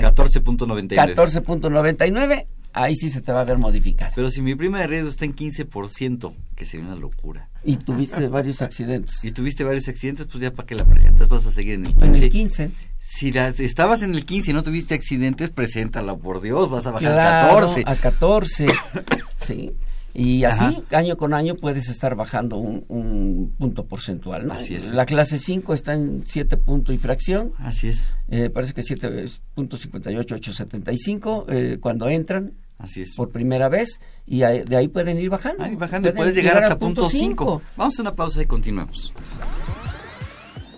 14.99. 14.99, ahí sí se te va a ver modificado. Pero si mi prima de riesgo está en 15%, que sería una locura. Y tuviste varios accidentes. Y tuviste varios accidentes, pues ya para qué la presentas, vas a seguir en el 15. En el 15. Si la- estabas en el 15 y no tuviste accidentes, preséntala, por Dios, vas a bajar Claro, a 14. a 14. sí. Y así, Ajá. año con año, puedes estar bajando un, un punto porcentual. ¿no? Así es. La clase 5 está en 7 punto y fracción. Así es. Eh, parece que 7.58, eh, cuando entran Así es. por primera vez. Y ahí- de ahí pueden ir bajando. Ahí bajando, Pueden puedes llegar hasta a punto 5. cinco. Vamos a una pausa y continuamos.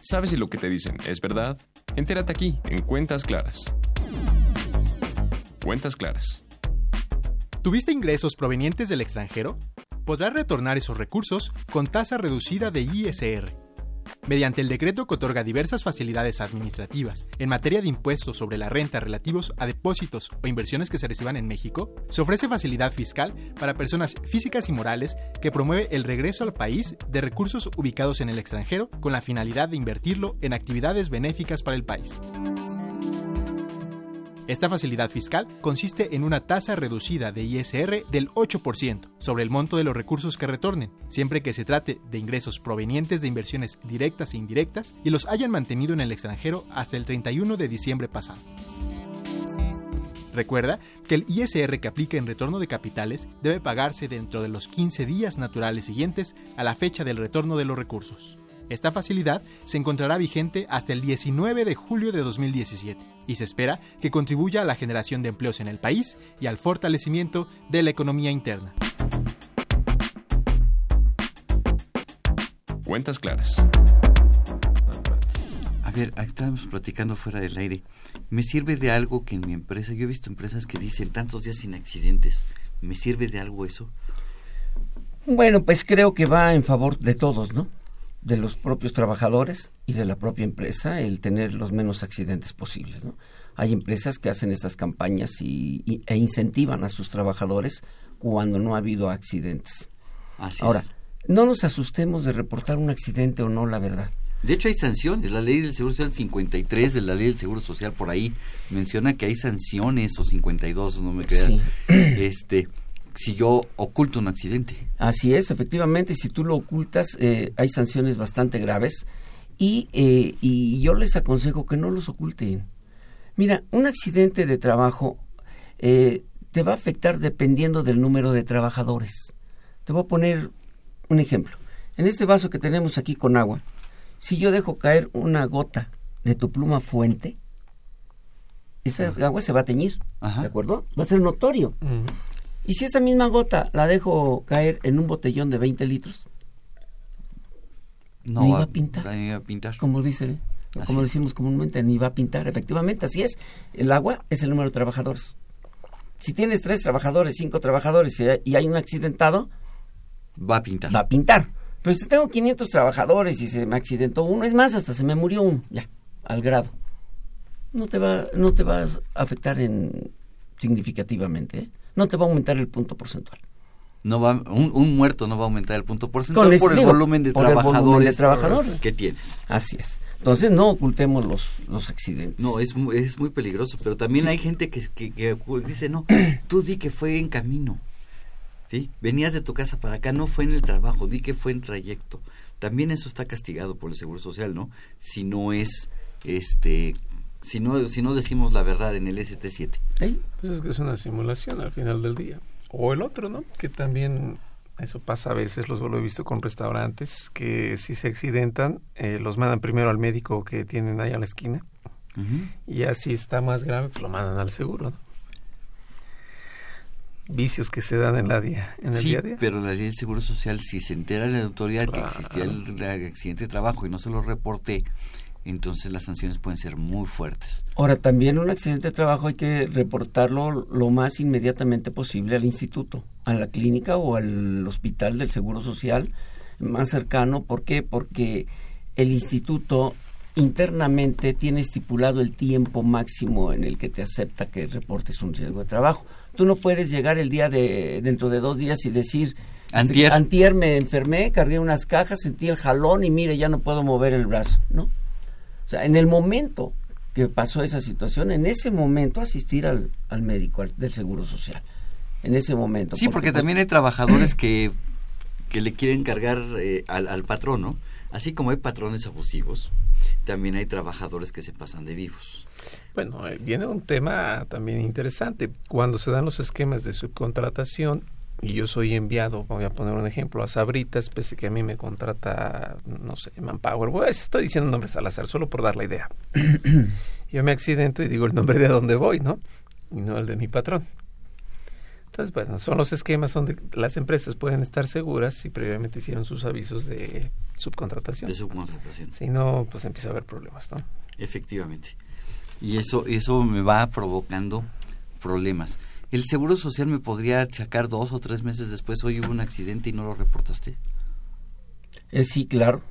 ¿Sabes si lo que te dicen es verdad? Entérate aquí, en Cuentas Claras. Cuentas Claras. ¿Tuviste ingresos provenientes del extranjero? Podrás retornar esos recursos con tasa reducida de ISR. Mediante el decreto que otorga diversas facilidades administrativas en materia de impuestos sobre la renta relativos a depósitos o inversiones que se reciban en México, se ofrece facilidad fiscal para personas físicas y morales que promueve el regreso al país de recursos ubicados en el extranjero con la finalidad de invertirlo en actividades benéficas para el país. Esta facilidad fiscal consiste en una tasa reducida de ISR del 8% sobre el monto de los recursos que retornen, siempre que se trate de ingresos provenientes de inversiones directas e indirectas y los hayan mantenido en el extranjero hasta el 31 de diciembre pasado. Recuerda que el ISR que aplica en retorno de capitales debe pagarse dentro de los 15 días naturales siguientes a la fecha del retorno de los recursos. Esta facilidad se encontrará vigente hasta el 19 de julio de 2017 y se espera que contribuya a la generación de empleos en el país y al fortalecimiento de la economía interna. Cuentas Claras. A ver, estábamos platicando fuera del aire. ¿Me sirve de algo que en mi empresa, yo he visto empresas que dicen tantos días sin accidentes, ¿me sirve de algo eso? Bueno, pues creo que va en favor de todos, ¿no? De los propios trabajadores y de la propia empresa el tener los menos accidentes posibles, ¿no? Hay empresas que hacen estas campañas y, y- e incentivan a sus trabajadores cuando no ha habido accidentes. Así Ahora, es. no nos asustemos de reportar un accidente o no, la verdad. De hecho hay sanciones, la ley del Seguro Social 53 de la ley del Seguro Social por ahí menciona que hay sanciones o 52, no me creas. Sí. Este, si yo oculto un accidente. Así es, efectivamente, si tú lo ocultas, eh, hay sanciones bastante graves y, eh, y yo les aconsejo que no los oculten. Mira, un accidente de trabajo eh, te va a afectar dependiendo del número de trabajadores. Te voy a poner un ejemplo. En este vaso que tenemos aquí con agua, si yo dejo caer una gota de tu pluma fuente, esa agua se va a teñir, ¿de acuerdo? Va a ser notorio. Y si esa misma gota la dejo caer en un botellón de 20 litros, no ni va, va a pintar. ni va a pintar. Como dicen, Así como es. decimos comúnmente, ni va a pintar. Efectivamente, así es. El agua es el número de trabajadores. Si tienes tres trabajadores, cinco trabajadores y hay- un accidentado, Va a pintar. va a pintar. Pero si tengo 500 trabajadores y se me accidentó uno, es más, hasta se me murió uno, ya, al grado. No te va, no te va a afectar en significativamente, ¿eh? No te va a aumentar el punto porcentual. No va, un, un muerto no va a aumentar el punto porcentual por el volumen de por el volumen trabajadores, de trabajadores. que tienes. Así es. Entonces no ocultemos los, los accidentes. No, es, es muy peligroso, pero también Sí. hay gente que, que, que dice, no, tú di que fue en camino. ¿Sí? Venías de tu casa para acá, no fue en el trabajo, di que fue en trayecto. También eso está castigado por el Seguro Social, ¿no? Si no es, este, si no, si no decimos la verdad en el ST7. Pues es que es una simulación al final del día. O el otro, ¿no? Que también eso pasa a veces, los lo he visto con restaurantes, que si se accidentan, eh, los mandan primero al médico que tienen ahí a la esquina. Y así está más grave, pues lo mandan al seguro, ¿no? Vicios que se dan en, la día, en el sí, día a día. pero la ley del Seguro Social, si se entera la autoridad que existía el, el accidente de trabajo y no se lo reporté, entonces las sanciones pueden ser muy fuertes. Ahora, también un accidente de trabajo hay que reportarlo lo más inmediatamente posible al instituto, a la clínica o al hospital del Seguro Social más cercano. ¿Por qué? Porque el instituto internamente tiene estipulado el tiempo máximo en el que te acepta que reportes un riesgo de trabajo. Tú no puedes llegar el día de dentro de dos días y decir Antier. antier me enfermé, cargué unas cajas, sentí el jalón y mire ya no puedo mover el brazo, ¿no? O sea, en el momento que pasó esa situación, en ese momento asistir al, al médico al- del Seguro Social. En ese momento. Sí, porque también hay trabajadores que, que le quieren cargar eh, al, al patrón, ¿no? Así como hay patrones abusivos, también hay trabajadores que se pasan de vivos. Bueno, eh, viene un tema también interesante. Cuando se dan los esquemas de subcontratación y yo soy enviado, voy a poner un ejemplo, a Sabritas, pese que a mí me contrata, no sé, Manpower. Bueno, estoy diciendo nombres al azar, solo por dar la idea. yo me accidento y digo el nombre de dónde voy, ¿no? Y no el de mi patrón. Entonces, bueno, son los esquemas donde las empresas pueden estar seguras si previamente hicieron sus avisos de subcontratación. De subcontratación. Si no, pues empieza a haber problemas, ¿no? Efectivamente. Y eso, eso me va provocando problemas. ¿El Seguro Social me podría achacar dos o tres meses después, hoy hubo un accidente y no lo reportaste? Eh, sí, claro.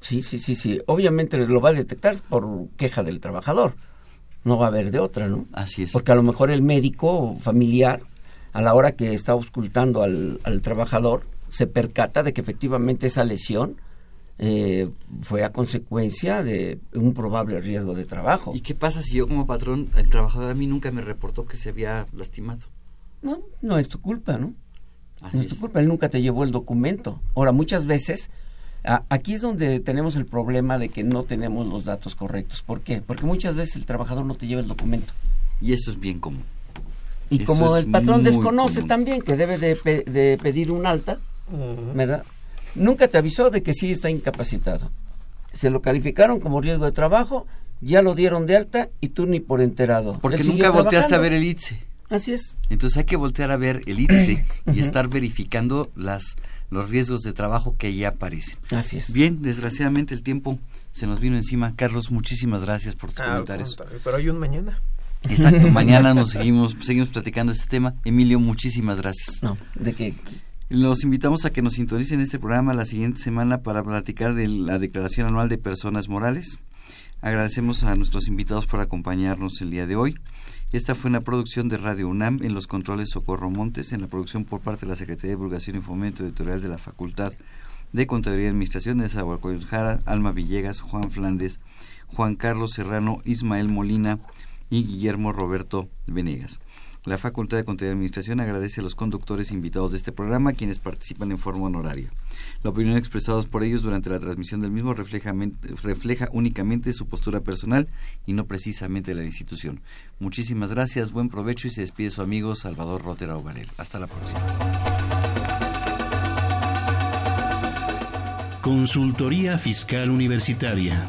Sí, sí, sí, sí. Obviamente lo va a detectar por queja del trabajador. No va a haber de otra, ¿no? Así es. Porque a lo mejor el médico familiar, a la hora que está auscultando al, al trabajador, se percata de que efectivamente esa lesión eh, fue a consecuencia de un probable riesgo de trabajo. ¿Y qué pasa si yo como patrón, el trabajador a mí nunca me reportó que se había lastimado? No, no es tu culpa, ¿no? Así no es tu culpa, él nunca te llevó el documento. Ahora, muchas veces, a- aquí es donde tenemos el problema de que no tenemos los datos correctos. ¿Por qué? Porque muchas veces el trabajador no te lleva el documento. Y eso es bien común. Y Eso como el patrón desconoce común. también que debe de, pe- de pedir un alta, ¿verdad? Nunca te avisó de que sí está incapacitado. Se lo calificaron como riesgo de trabajo, ya lo dieron de alta y tú ni por enterado. Porque Él nunca volteaste a ver el ITSE. Así es. Entonces hay que voltear a ver el ITSE y estar verificando las los riesgos de trabajo que ya aparecen. Así es. Bien, desgraciadamente el tiempo se nos vino encima. Carlos, muchísimas gracias por tus Ah, comentarios. pero hay un mañana. Exacto, mañana nos seguimos seguimos platicando este tema. Emilio, muchísimas gracias. No, de que Los invitamos a que nos sintonicen este programa la siguiente semana para platicar de la Declaración Anual de Personas Morales. Agradecemos a nuestros invitados por acompañarnos el día de hoy. Esta fue una producción de Radio UNAM en los controles Socorro Montes, en la producción por parte de la Secretaría de Divulgación y Fomento Editorial de la Facultad de Contaduría y Administración de Jara, Alma Villegas, Juan Flandes, Juan Carlos Serrano, Ismael Molina y Guillermo Roberto Venegas. La Facultad de Contaduría y Administración agradece a los conductores invitados de este programa, quienes participan en forma honoraria. La opinión expresada por ellos durante la transmisión del mismo refleja, refleja únicamente su postura personal y no precisamente la institución. Muchísimas gracias, buen provecho y se despide su amigo Salvador Rotera Ovarel. Hasta la próxima. Consultoría Fiscal Universitaria.